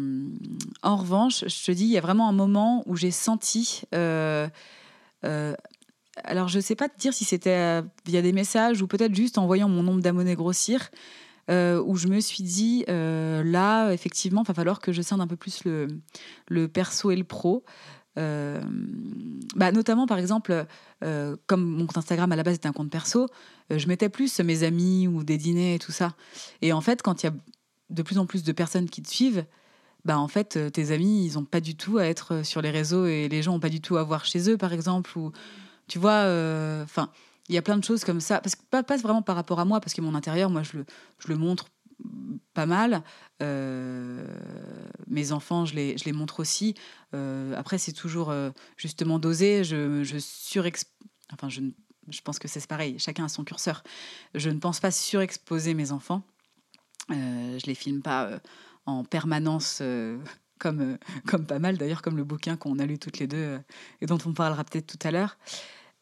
en revanche, je te dis, il y a vraiment un moment où j'ai senti. Euh, euh, alors, je sais pas te dire si c'était via des messages ou peut-être juste en voyant mon nombre d'abonnés grossir, où je me suis dit, là, effectivement, il va falloir que je scinde un peu plus le, le perso et le pro. Euh, bah, notamment, par exemple, euh, comme mon compte Instagram à la base était un compte perso, euh, je mettais plus mes amis ou des dîners et tout ça. Et en fait, quand il y a de plus en plus de personnes qui te suivent, bah en fait, tes amis, ils n'ont pas du tout à être sur les réseaux et les gens n'ont pas du tout à voir chez eux, par exemple. Ou, tu vois, enfin, il y a plein de choses comme ça. Parce que pas, pas vraiment par rapport à moi, parce que mon intérieur, moi, je le, je le montre pas mal. Euh, mes enfants, je les, je les montre aussi. Euh, après, c'est toujours euh, justement dosé. Je, je Enfin, je, je pense que c'est pareil. Chacun a son curseur. Je ne pense pas surexposer mes enfants. je les filme pas en permanence. comme, comme pas mal d'ailleurs, comme le bouquin qu'on a lu toutes les deux et dont on parlera peut-être tout à l'heure.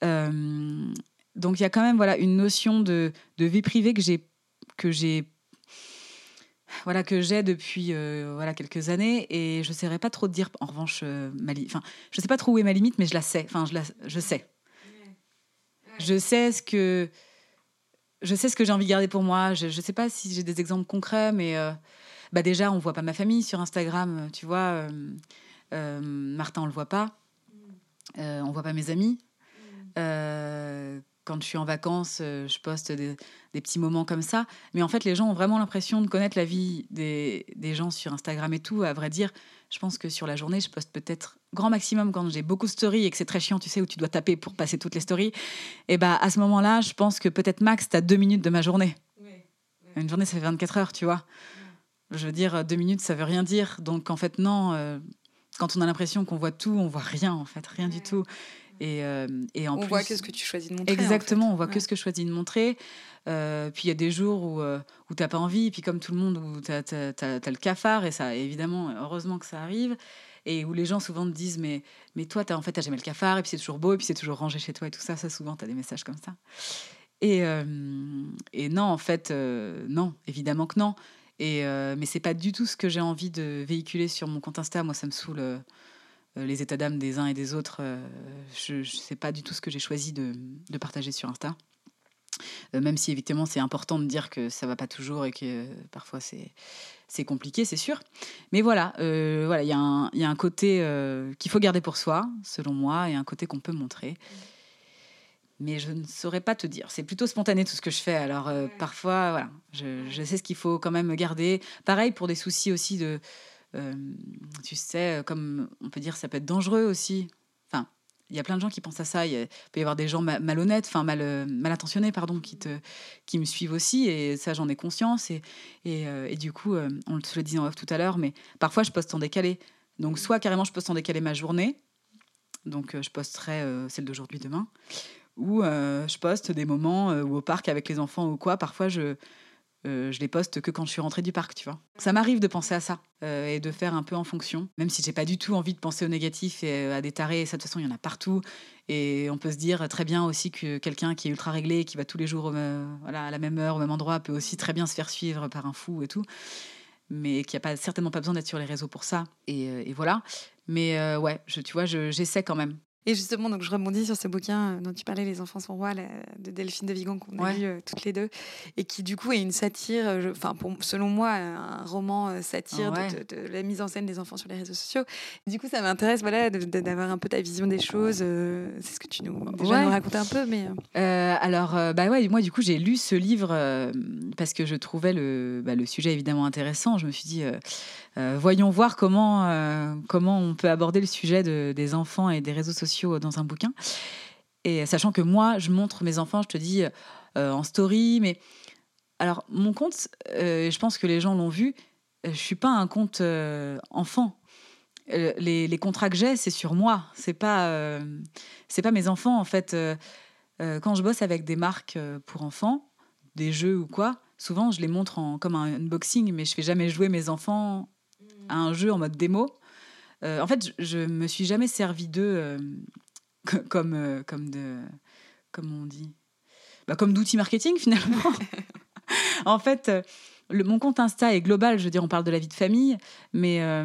donc il y a quand même voilà une notion de, de vie privée que j'ai voilà que j'ai depuis euh, voilà quelques années et je ne saurais pas trop dire en revanche euh, ma enfin je sais pas trop où est ma limite mais je la sais enfin je la je sais. Je sais ce que je sais ce que j'ai envie de garder pour moi. Je ne sais pas si j'ai des exemples concrets mais euh, bah déjà on voit pas ma famille sur Instagram tu vois Martin on le voit pas. On voit pas mes amis quand je suis en vacances, euh, je poste des, petits moments comme ça. Mais en fait, les gens ont vraiment l'impression de connaître la vie des, gens sur Instagram et tout. À vrai dire, je pense que sur la journée, je poste peut-être grand maximum quand j'ai beaucoup de stories et que c'est très chiant, tu sais, où tu dois taper pour passer toutes les stories. Et bah, à ce moment-là, je pense que peut-être max, tu as deux minutes de ma journée. Une journée, ça fait 24 heures, tu vois. Je veux dire, deux minutes, ça veut rien dire. Donc, en fait, non. Euh, quand on a l'impression qu'on voit tout, on voit rien, en fait, rien du tout. Et, euh, et en on voit que ce que tu choisis de montrer. Exactement, on voit que ce que je choisis de montrer. Euh, puis il y a des jours où, euh, où tu n'as pas envie, et puis comme tout le monde, où tu as, le cafard, et ça, évidemment, heureusement que ça arrive, et où les gens souvent te disent Mais, mais toi, as, en fait, tu jamais le cafard, et puis c'est toujours beau, et puis c'est toujours rangé chez toi, et tout ça. Ça, souvent, tu as des messages comme ça. Et, et non, en fait, non, évidemment que non. Et, mais c'est pas du tout ce que j'ai envie de véhiculer sur mon compte Insta. Moi, ça me saoule euh, les états d'âme des uns et des autres, euh, je ne sais pas du tout ce que j'ai choisi de, partager sur Insta. Euh, même si évidemment c'est important de dire que ça va pas toujours et que parfois c'est c'est compliqué, c'est sûr. Mais voilà, voilà, il y, y, a un côté qu'il faut garder pour soi, selon moi, et un côté qu'on peut montrer. Mais je ne saurais pas te dire. C'est plutôt spontané tout ce que je fais. Alors parfois, voilà, je, je, sais ce qu'il faut quand même garder. Pareil pour des soucis aussi de euh, tu sais, comme on peut dire, ça peut être dangereux aussi. Enfin, il y a plein de gens qui pensent à ça. Il, peut y avoir des gens malhonnêtes, enfin mal, euh, mal intentionnés, pardon, qui, te, qui me suivent aussi. Et ça, j'en ai conscience. Et, et, euh, du coup, on te le disait en off tout à l'heure, mais parfois, je poste en décalé. Donc, soit carrément, je poste en décalé ma journée. Donc, je posterai celle d'aujourd'hui, demain. Ou je poste des moments ou au parc avec les enfants ou quoi. Parfois, je, euh, je les poste que quand je suis rentrée du parc, tu vois. Ça m'arrive de penser à ça euh, et de faire un peu en fonction, même si j'ai pas du tout envie de penser au négatif et euh, à des tarés. Ça, de toute façon, il y en a partout. Et on peut se dire très bien aussi que quelqu'un qui est ultra réglé, qui va tous les jours à la même heure, au même endroit, peut aussi très bien se faire suivre par un fou et tout. Mais qui a pas, certainement pas besoin d'être sur les réseaux pour ça. Et, voilà. Mais ouais, je, tu vois, j'essaie quand même. Et justement, donc je rebondis sur ce bouquin euh, dont tu parlais, Les enfants sont rois, de Delphine de Vigan, qu'on a lu euh, toutes les deux, et qui du coup est une satire, euh, enfin selon moi, un roman satire de, la mise en scène des enfants sur les réseaux sociaux. Du coup, ça m'intéresse voilà, d'avoir un peu ta vision des choses. c'est ce que tu nous, déjà nous racontais un peu. Mais... alors, bah ouais, moi du coup, j'ai lu ce livre parce que je trouvais le, bah, le sujet évidemment intéressant. Je me suis dit euh, voyons voir comment, euh, comment on peut aborder le sujet des enfants et des réseaux sociaux dans un bouquin. Et sachant que moi, je montre mes enfants, je te dis, euh, en story, mais alors mon compte, je pense que les gens l'ont vu, je suis pas un compte enfant. les, les, contrats que j'ai, c'est sur moi. C'est pas, c'est pas mes enfants, en fait. quand je bosse avec des marques pour enfants, des jeux ou quoi, souvent je les montre en, comme un unboxing, mais je fais jamais jouer mes enfants à un jeu en mode démo. en fait, je, je, me suis jamais servi d'eux comme, comme de. Comme on dit bah, Comme d'outils marketing, finalement. en fait, le, mon compte Insta est global, je veux dire, on parle de la vie de famille, mais, euh,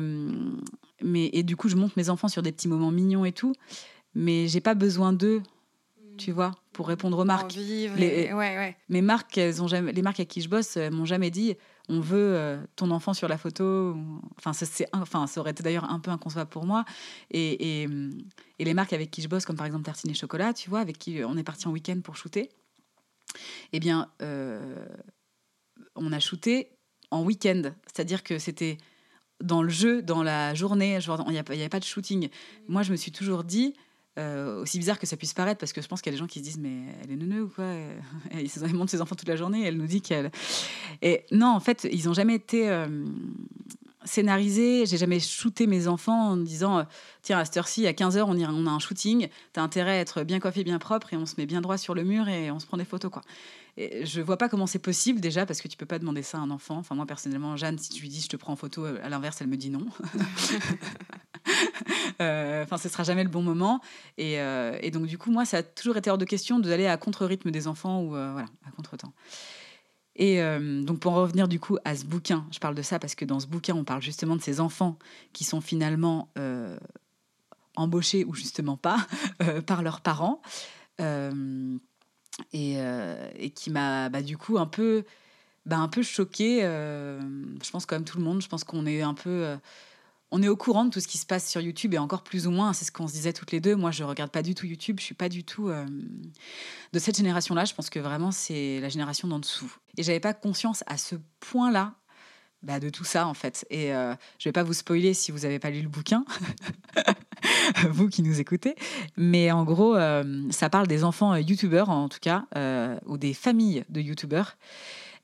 mais et du coup, je monte mes enfants sur des petits moments mignons et tout, mais j'ai pas besoin d'eux, tu vois, pour répondre aux marques. les, ouais, ouais. Mes marques, elles ont jamais, les marques avec qui je bosse, m'ont jamais dit on veut euh, ton enfant sur la photo. Enfin, ça, c'est, enfin, ça aurait été d'ailleurs un peu inconcevable pour moi. Et, et, et, les marques avec qui je bosse, comme par exemple Tartine et Chocolat, tu vois, avec qui on est parti en week-end pour shooter, eh bien, euh, on a shooté en week-end. C'est-à-dire que c'était dans le jeu, dans la journée, il n'y avait pas de shooting. Moi, je me suis toujours dit, euh, aussi bizarre que ça puisse paraître, parce que je pense qu'il y a des gens qui se disent, mais elle est neuneu ou quoi? Elle, elle montre ses enfants toute la journée, elle nous dit qu'elle... Et non, en fait, ils n'ont jamais été... Euh, scénarisé, j'ai jamais shooté mes enfants en disant euh, tiens à cette heure-ci à 15h on, on a un shooting, t'as intérêt à être bien coiffé, bien propre et on se met bien droit sur le mur et on se prend des photos quoi. Et je vois pas comment c'est possible déjà parce que tu peux pas demander ça à un enfant. Enfin moi personnellement Jeanne si tu lui dis je te prends en photo à l'inverse elle me dit non. Euh, enfin ce sera jamais le bon moment et, euh, et, donc du coup moi ça a toujours été hors de question d'aller à contre rythme des enfants ou voilà à contre temps. Et euh, donc pour revenir du coup à ce bouquin, je parle de ça parce que dans ce bouquin, on parle justement de ces enfants qui sont finalement euh, embauchés ou justement pas euh, par leurs parents. Et, et, qui m'a bah, du coup un peu, bah, un peu choquée. je pense comme tout le monde, je pense qu'on est un peu on est au courant de tout ce qui se passe sur YouTube et encore plus ou moins, c'est ce qu'on se disait toutes les deux. Moi, je regarde pas du tout YouTube, je suis pas du tout euh, de cette génération-là. Je pense que vraiment, c'est la génération d'en dessous. Et j'avais pas conscience à ce point-là bah, de tout ça, en fait. Et euh, je vais pas vous spoiler si vous avez pas lu le bouquin, vous qui nous écoutez. Mais en gros, euh, ça parle des enfants YouTubeurs, en tout cas, ou des familles de YouTubeurs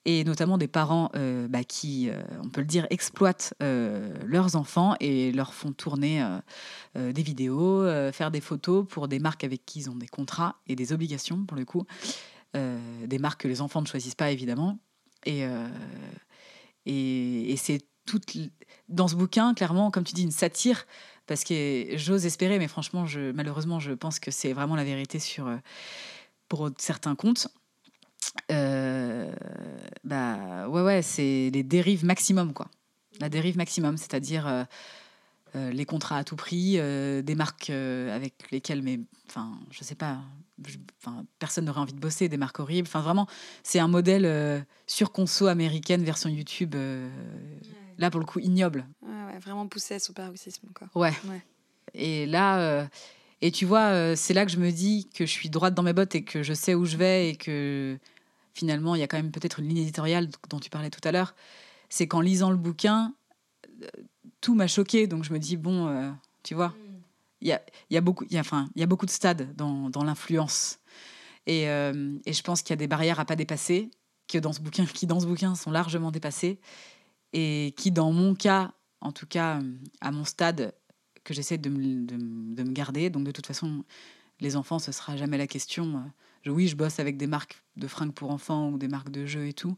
et notamment des parents euh, bah, qui, euh, on peut le dire, exploitent euh, leurs enfants et leur font tourner des vidéos, faire des photos pour des marques avec qui ils ont des contrats et des obligations, pour le coup. des marques que les enfants ne choisissent pas, évidemment. Et, et, et c'est tout... Dans ce bouquin, clairement, comme tu dis, une satire, parce que j'ose espérer, mais franchement, je, malheureusement, je pense que c'est vraiment la vérité sur, pour certains comptes euh, bah ouais, ouais, c'est les dérives maximum, quoi. La dérive maximum, c'est-à-dire euh, euh, les contrats à tout prix, des marques avec lesquelles, mais enfin, je sais pas, enfin, personne n'aurait envie de bosser, des marques horribles. Enfin, vraiment, c'est un modèle sur conso américaine version YouTube. Là, pour le coup, ignoble. Ouais, vraiment poussé à son paroxysme, quoi. Ouais. ouais. Et là. Et tu vois, c'est là que je me dis que je suis droite dans mes bottes et que je sais où je vais et que finalement, il y a quand même peut-être une ligne éditoriale dont tu parlais tout à l'heure. C'est qu'en lisant le bouquin, euh, tout m'a choqué. Donc je me dis, bon, euh, tu vois, mm. il y a, y, a beaucoup, y, a, enfin, y a beaucoup de stades dans, dans l'influence. Et, euh, et, je pense qu'il y a des barrières à pas dépasser, que dans ce bouquin, qui dans ce bouquin sont largement dépassées. Et qui, dans mon cas, en tout cas, à mon stade, que j'essaie de me, de, de me garder. Donc de toute façon, les enfants, ce sera jamais la question oui, je bosse avec des marques de fringues pour enfants ou des marques de jeux et tout.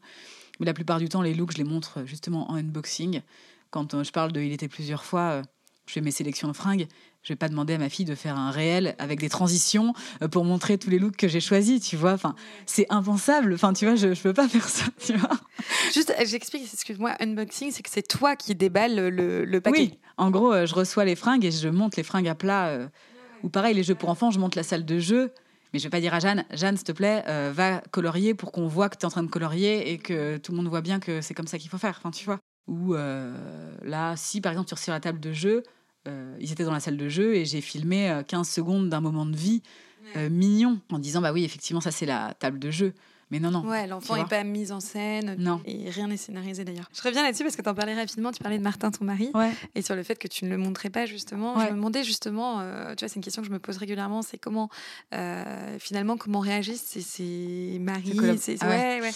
Mais la plupart du temps, les looks, je les montre justement en unboxing. Quand euh, je parle de Il était plusieurs fois, euh, je fais mes sélections de fringues. Je vais pas demander à ma fille de faire un réel avec des transitions euh, pour montrer tous les looks que j'ai choisis, tu vois. Enfin, c'est impensable. Enfin, tu vois, je, je peux pas faire ça, tu vois. Juste, j'explique, excuse-moi, unboxing, c'est que c'est toi qui déballes le, le paquet. Oui, en gros, je reçois les fringues et je monte les fringues à plat. ou pareil, les jeux pour enfants, je monte la salle de jeu. Mais je vais pas dire à Jeanne, Jeanne, s'il te plaît, euh, va colorier pour qu'on voit que tu es en train de colorier et que tout le monde voit bien que c'est comme ça qu'il faut faire. Enfin, tu vois. Ou euh, là, si par exemple tu sur la table de jeu, euh, ils étaient dans la salle de jeu et j'ai filmé 15 secondes d'un moment de vie mignon en disant bah oui, effectivement, ça c'est la table de jeu. Mais non, non. Ouais, l'enfant n'est pas mis en scène. Non. Et rien n'est scénarisé d'ailleurs. Je reviens là-dessus parce que tu en parlais rapidement. Tu parlais de Martin, ton mari. Ouais. Et sur le fait que tu ne le montrais pas, justement. Je me demandais justement, euh, tu vois, c'est une question que je me pose régulièrement c'est comment, euh, finalement, comment réagissent ces, maris. Ces... Ah ouais, ouais.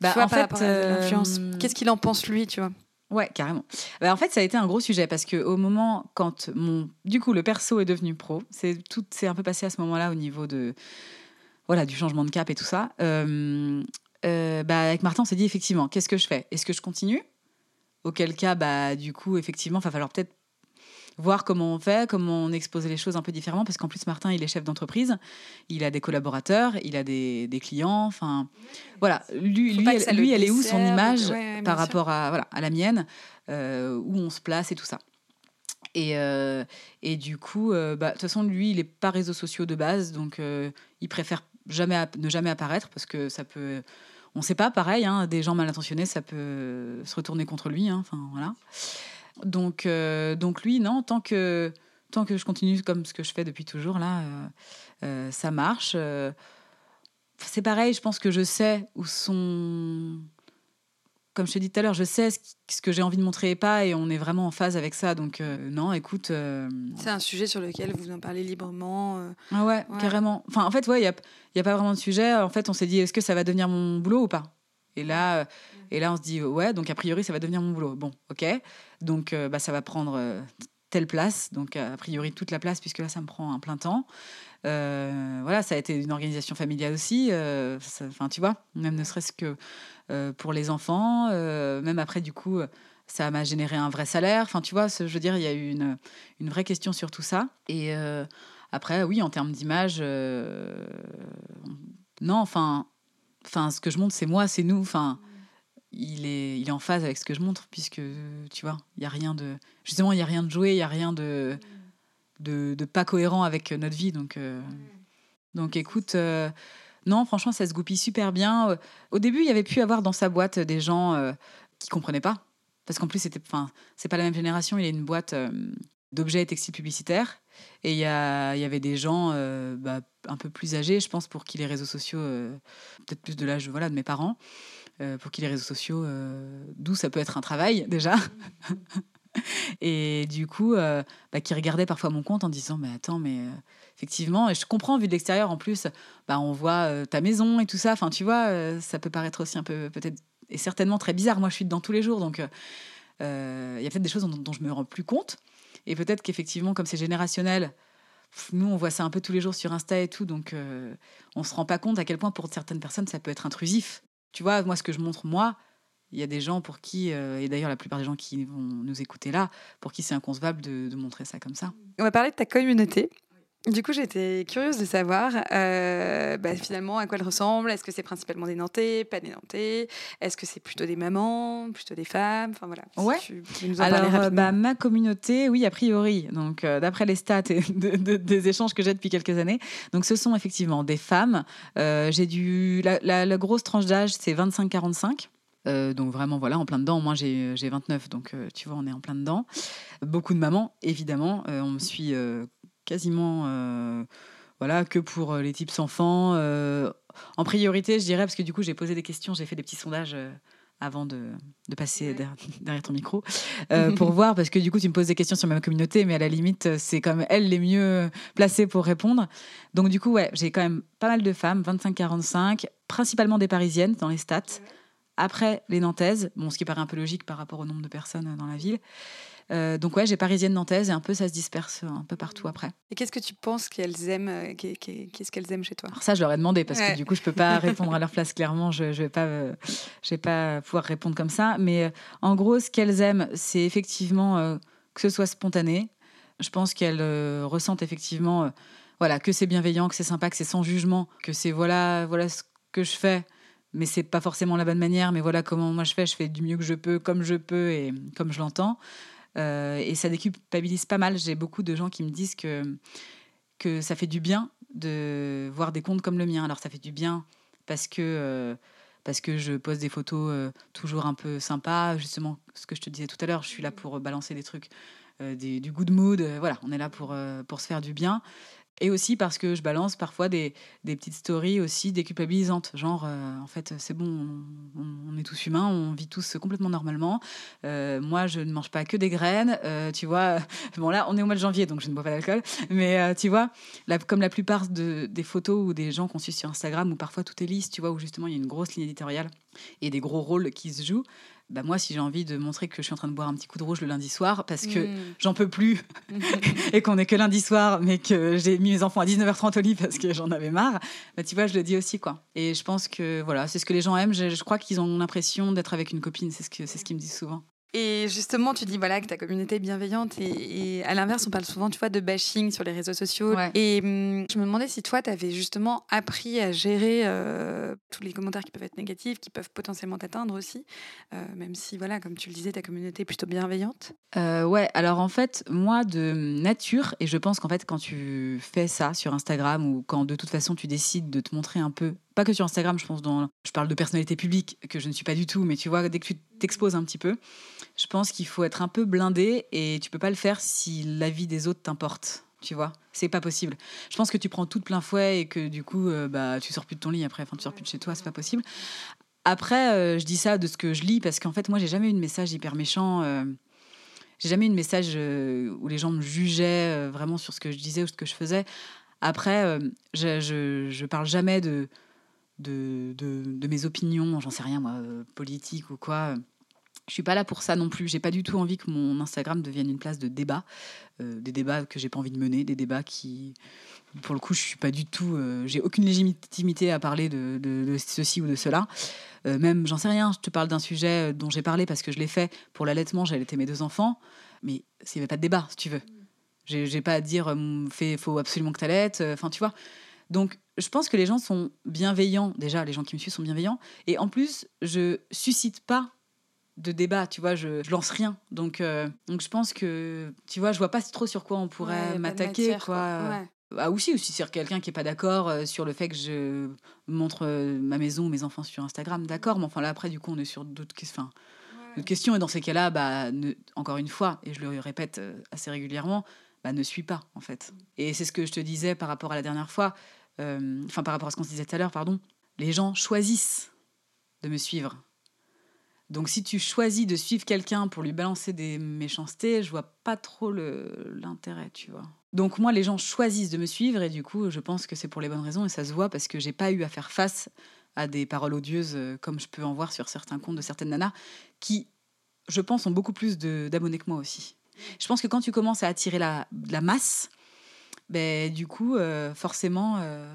Bah, en fait, l'influence. Qu'est-ce qu'il en pense, lui, tu vois? Ouais, carrément. Bah, en fait, ça a été un gros sujet parce que au moment quand mon, du coup, le perso est devenu pro, c'est tout, c'est un peu passé à ce moment-là au niveau de, voilà, du changement de cap et tout ça. Euh, euh, bah, avec Martin, on s'est dit effectivement, qu'est-ce que je fais? Est-ce que je continue? Auquel cas, bah, du coup, effectivement, il va falloir peut-être voir comment on fait, comment on expose les choses un peu différemment, parce qu'en plus, Martin, il est chef d'entreprise, il a des collaborateurs, il a des, des clients, enfin, voilà. Lui, lui, elle, lui elle, est où son image par rapport à, voilà, à la mienne, euh, où on se place et tout ça. Et, euh, et du coup, euh, bah, de toute façon, lui, il n'est pas réseaux sociaux de base, donc il préfère jamais ne jamais apparaître parce que ça peut on ne sait pas, pareil, hein, des gens mal intentionnés, ça peut se retourner contre lui. Hein, enfin, voilà. Donc, euh, donc lui, non, tant que, tant que je continue comme ce que je fais depuis toujours, là, euh, euh, ça marche. c'est pareil, je pense que je sais où sont. Comme je te dis tout à l'heure, je sais ce, que j'ai envie de montrer et pas, et on est vraiment en phase avec ça. Donc, non, écoute. C'est un sujet sur lequel vous en parlez librement. Ah ouais, carrément. Enfin, en fait, il ouais, n'y a, y a pas vraiment de sujet. En fait, on s'est dit, est-ce que ça va devenir mon boulot ou pas? Et là, et là, on se dit, ouais, donc a priori, ça va devenir mon boulot. Bon, ok. Donc, euh, bah, ça va prendre euh, telle place. Donc, a priori, toute la place, puisque là, ça me prend un plein temps. Euh, voilà, ça a été une organisation familiale aussi. Enfin, tu vois, même ne serait-ce que pour les enfants. même après, du coup, ça m'a généré un vrai salaire. Enfin, tu vois, je veux dire, il y a eu une, une vraie question sur tout ça. Et après, oui, en termes d'image, non, enfin, enfin, ce que je montre, c'est moi, c'est nous. Enfin, il est, il est en phase avec ce que je montre, puisque, tu vois, il y a rien de... Justement, il y a rien de joué, il y a rien de, de, pas cohérent avec notre vie. Donc, euh, donc écoute... Euh, non, franchement, ça se goupille super bien. Au début, il y avait pu avoir dans sa boîte des gens euh, qui comprenaient pas. Parce qu'en plus, c'était, enfin, c'est pas la même génération. Il y a une boîte d'objets et textiles publicitaires. Et il y, y, avait des gens bah, un peu plus âgés, je pense, pour qui les réseaux sociaux, peut-être plus de l'âge voilà, de mes parents, euh, pour qui les réseaux sociaux, euh, d'où ça peut être un travail déjà. et du coup, euh, bah, qui regardaient parfois mon compte en disant Mais attends, mais effectivement, et je comprends, vu de l'extérieur en plus, bah, on voit ta maison et tout ça. Enfin, tu vois, ça peut paraître aussi un peu, peut-être, et certainement très bizarre. Moi, je suis dedans tous les jours, donc il y a peut-être des choses dont, dont, je me rends plus compte. Et peut-être qu'effectivement, comme c'est générationnel, nous, on voit ça un peu tous les jours sur Insta et tout, donc on se rend pas compte à quel point pour certaines personnes ça peut être intrusif tu vois, moi, ce que je montre, moi, il y a des gens pour qui, euh, et d'ailleurs la plupart des gens qui vont nous écouter là, pour qui c'est inconcevable de, de, montrer ça comme ça. On va parler de ta communauté. Du coup, j'étais curieuse de savoir euh, bah, finalement à quoi elle ressemble. Est-ce que c'est principalement des Nantais, pas des Nantais? Est-ce que c'est plutôt des mamans, plutôt des femmes? Enfin voilà. Ouais. Alors, euh, bah, ma communauté, oui, a priori. Donc, euh, d'après les stats et des échanges que j'ai depuis quelques années, donc ce sont effectivement des femmes. j'ai dû la, la, grosse tranche d'âge, c'est 25-45. donc vraiment, voilà, en plein dedans. Moi, j'ai 29, donc tu vois, on est en plein dedans. Beaucoup de mamans, évidemment. on me suit quasiment euh, voilà, que pour euh, les types enfants. Euh, en priorité, je dirais, parce que du coup, j'ai posé des questions, j'ai fait des petits sondages avant de, de passer derrière, ton micro, pour voir, parce que du coup, tu me poses des questions sur ma communauté, mais à la limite, c'est comme elles les mieux placées pour répondre. Donc, du coup, ouais, j'ai quand même pas mal de femmes, 25-45, principalement des parisiennes dans les stats. Après, les nantaises, bon, ce qui paraît un peu logique par rapport au nombre de personnes dans la ville. Euh, donc ouais, j'ai parisienne nantaise et un peu ça se disperse un peu partout après. Et qu'est-ce que tu penses qu'elles aiment euh, Qu'est-ce qu'elles aiment chez toi? Alors ça, je leur ai demandé parce que du coup, je peux pas répondre à leur place clairement. Je, je vais pas, euh, je vais pas pouvoir répondre comme ça. Mais en gros, ce qu'elles aiment, c'est effectivement que ce soit spontané. Je pense qu'elles ressentent effectivement, voilà, que c'est bienveillant, que c'est sympa, que c'est sans jugement, que c'est voilà, voilà ce que je fais mais c'est pas forcément la bonne manière. Mais voilà comment moi je fais. Je fais du mieux que je peux, comme je peux et comme je l'entends. Euh, et ça déculpabilise pas mal. J'ai beaucoup de gens qui me disent que, que ça fait du bien de voir des comptes comme le mien. Alors ça fait du bien parce que, euh, parce que je pose des photos euh, toujours un peu sympas. Justement, ce que je te disais tout à l'heure, je suis là pour balancer des trucs, des, du good mood. voilà, on est là pour, pour se faire du bien. Et aussi parce que je balance parfois des, des petites stories aussi déculpabilisantes. Genre, en fait, c'est bon, on, est tous humains, on vit tous complètement normalement. moi, je ne mange pas que des graines, tu vois. Bon, là, on est au mois de janvier, donc je ne bois pas d'alcool. Mais tu vois, comme la plupart de, des photos ou des gens qu'on suit sur Instagram, où parfois tout est lisse, tu vois, où justement il y a une grosse ligne éditoriale et des gros rôles qui se jouent, bah moi, si j'ai envie de montrer que je suis en train de boire un petit coup de rouge le lundi soir parce que mm. j'en peux plus et qu'on est que lundi soir, mais que j'ai mis mes enfants à 19h30 au lit parce que j'en avais marre, bah, tu vois, je le dis aussi, quoi. Et je pense que voilà, c'est ce que les gens aiment. Je, je crois qu'ils ont l'impression d'être avec une copine, c'est ce que c'est ce qu'ils me disent souvent. Et justement, tu dis voilà que ta communauté est bienveillante et, à l'inverse, on parle souvent, tu vois, de bashing sur les réseaux sociaux. Et hum, je me demandais si toi, tu avais justement appris à gérer euh, tous les commentaires qui peuvent être négatifs, qui peuvent potentiellement t'atteindre aussi, euh, même si voilà, comme tu le disais, ta communauté est plutôt bienveillante. Euh, ouais, alors en fait, moi de nature, et je pense qu'en fait, quand tu fais ça sur Instagram ou quand de toute façon tu décides de te montrer un peu pas que sur Instagram, je pense, dans, je parle de personnalité publique, que je ne suis pas du tout, mais tu vois, dès que tu t'exposes un petit peu, je pense qu'il faut être un peu blindé et tu peux pas le faire si la vie des autres t'importe. Tu vois, c'est pas possible. Je pense que tu prends tout de plein fouet et que du coup, euh, bah, tu sors plus de ton lit après, enfin, tu sors plus de chez toi, c'est pas possible. Après, euh, je dis ça de ce que je lis parce qu'en fait, moi, j'ai jamais eu de message hyper méchant. Euh, j'ai jamais eu de message où les gens me jugeaient vraiment sur ce que je disais ou ce que je faisais. Après, je, je, je parle jamais de, de, mes opinions, j'en sais rien moi, euh, politique ou quoi. Je suis pas là pour ça non plus. J'ai pas du tout envie que mon Instagram devienne une place de débat, euh, des débats que j'ai pas envie de mener, des débats qui, pour le coup, je suis pas du tout. Euh, j'ai aucune légitimité à parler de, ceci ou de cela. même, j'en sais rien. Je te parle d'un sujet dont j'ai parlé parce que je l'ai fait pour l'allaitement. J'ai allaité mes deux enfants, mais s'il n'y avait pas de débat, si tu veux. J'ai pas à dire, il faut absolument que tu allaites. Enfin, tu vois. Donc, je pense que les gens sont bienveillants. Déjà, les gens qui me suivent sont bienveillants. Et en plus, je suscite pas de débat, tu vois, je, lance rien. Donc, euh, donc je pense que, tu vois, je vois pas trop sur quoi on pourrait m'attaquer, quoi. Ah, aussi, aussi sur quelqu'un qui est pas d'accord euh, sur le fait que je montre euh, ma maison ou mes enfants sur Instagram, d'accord, mais enfin là après du coup on est sur d'autres questions. questions et dans ces cas-là, bah, encore une fois, et je le répète assez régulièrement, bah, ne suis pas en fait. Et c'est ce que je te disais par rapport à la dernière fois. Euh, enfin par rapport à ce qu'on se disait tout à l'heure, pardon, les gens choisissent de me suivre. Donc si tu choisis de suivre quelqu'un pour lui balancer des méchancetés, je vois pas trop l'intérêt, tu vois. Donc moi, les gens choisissent de me suivre et du coup, je pense que c'est pour les bonnes raisons et ça se voit parce que j'ai pas eu à faire face à des paroles odieuses euh, comme je peux en voir sur certains comptes de certaines nanas qui, je pense, ont beaucoup plus d'abonnés que moi aussi. Je pense que quand tu commences à attirer la, la masse, ben, du coup, euh, forcément, euh,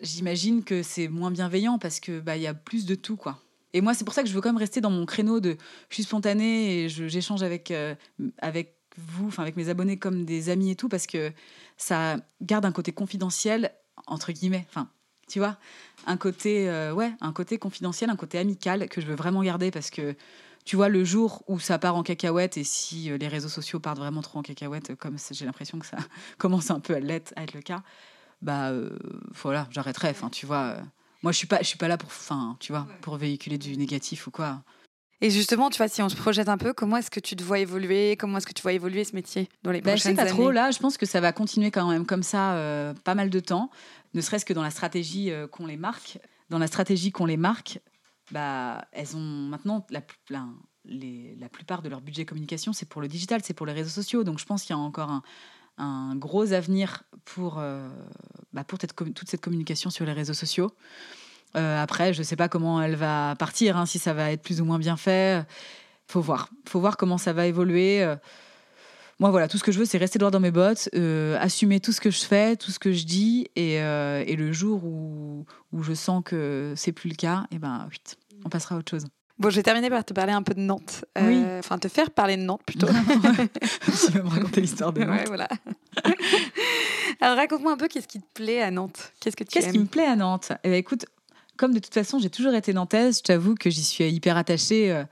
j'imagine que c'est moins bienveillant parce que bah, y a plus de tout, quoi. Et moi, c'est pour ça que je veux quand même rester dans mon créneau de je suis spontanée et j'échange avec, euh, avec vous, enfin avec mes abonnés comme des amis et tout, parce que ça garde un côté confidentiel, entre guillemets. Enfin, tu vois, un côté, ouais, un côté confidentiel, un côté amical que je veux vraiment garder parce que tu vois, le jour où ça part en cacahuète et si euh, les réseaux sociaux partent vraiment trop en cacahuète, euh, comme j'ai l'impression que ça commence un peu à l'être, à être le cas, bah euh, voilà, j'arrêterai. Enfin, tu vois, moi je suis pas, je suis pas là pour, enfin, tu vois, pour véhiculer du négatif ou quoi. Et justement, tu vois, si on se projette un peu, comment est-ce que tu te vois évoluer? Comment est-ce que tu vois évoluer ce métier dans les bah, prochaines années Je sais pas trop. Là, je pense que ça va continuer quand même comme ça pas mal de temps, ne serait-ce que dans la stratégie qu'on les marque. Dans la stratégie qu'on les marque, bah, elles ont maintenant la, plupart de leur budget communication, c'est pour le digital, c'est pour les réseaux sociaux. Donc je pense qu'il y a encore un, gros avenir pour, euh, bah, toute cette communication sur les réseaux sociaux. Euh, après, je ne sais pas comment elle va partir, hein, si ça va être plus ou moins bien fait. Faut voir. Faut voir comment ça va évoluer. Moi, voilà, tout ce que je veux, c'est rester droit dans mes bottes, euh, assumer tout ce que je fais, tout ce que je dis, et, et le jour où, où, je sens que c'est plus le cas, et eh ben, vite, on passera à autre chose. Bon, je vais terminer par te parler un peu de Nantes. Euh, enfin, te faire parler de Nantes plutôt. tu vas me raconter l'histoire de Nantes. Ouais, voilà. Alors, raconte-moi un peu qu'est-ce qui te plaît à Nantes. Qu'est-ce que tu Qu'est-ce qui me plaît à Nantes? Eh bien, écoute, comme de toute façon, j'ai toujours été nantaise, je t'avoue que j'y suis hyper attachée.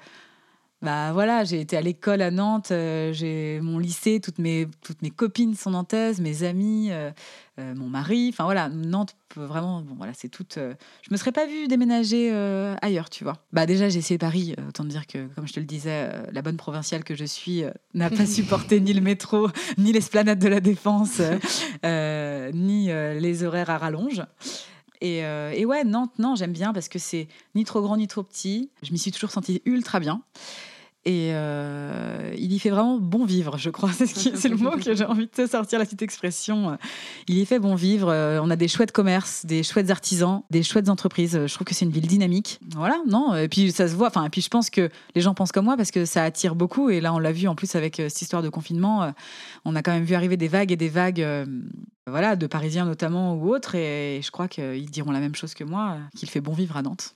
Bah voilà, j'ai été à l'école à Nantes, euh, j'ai mon lycée, toutes mes, toutes mes copines sont nantaises, mes amis, euh, euh, mon mari. Enfin voilà, Nantes, vraiment, bon voilà, c'est toute. je me serais pas vue déménager ailleurs, tu vois. Bah déjà, j'ai essayé Paris, autant dire que, comme je te le disais, la bonne provinciale que je suis n'a pas supporté ni le métro, ni l'esplanade de la Défense, ni les horaires à rallonge. Et, et ouais, Nantes, non, j'aime bien parce que c'est ni trop grand ni trop petit. Je m'y suis toujours sentie ultra bien. Et euh, il y fait vraiment bon vivre, je crois. C'est le mot que j'ai envie de sortir, la petite expression. Il y fait bon vivre. Euh, on a des chouettes commerces, des chouettes artisans, des chouettes entreprises. Je trouve que c'est une ville dynamique. Voilà, non Et puis ça se voit. Enfin, et puis je pense que les gens pensent comme moi parce que ça attire beaucoup. Et là, on l'a vu en plus avec euh, cette histoire de confinement. On a quand même vu arriver des vagues et des vagues voilà, de Parisiens notamment ou autres. Et je crois qu'ils diront la même chose que moi, qu'il fait bon vivre à Nantes.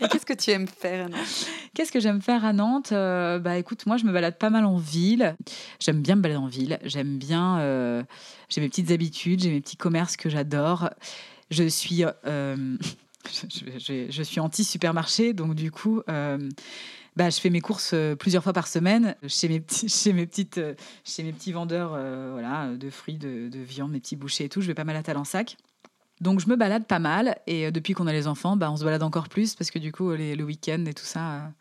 et qu'est-ce que tu aimes faire à Nantes? Qu'est-ce que j'aime faire à Nantes? Euh, Bah écoute, moi je me balade pas mal en ville. J'aime bien me balader en ville. J'aime bien. Euh, j'ai mes petites habitudes, j'ai mes petits commerces que j'adore. Je suis. Euh, je, je, suis anti-supermarché, donc du coup, bah, je fais mes courses plusieurs fois par semaine chez mes, petits, chez mes, petites, chez mes petits vendeurs voilà, de fruits, de, de, viande, mes petits bouchers et tout. Je vais pas mal à Talensac. Donc je me balade pas mal et depuis qu'on a les enfants, bah, on se balade encore plus parce que du coup les, le week-end et tout ça,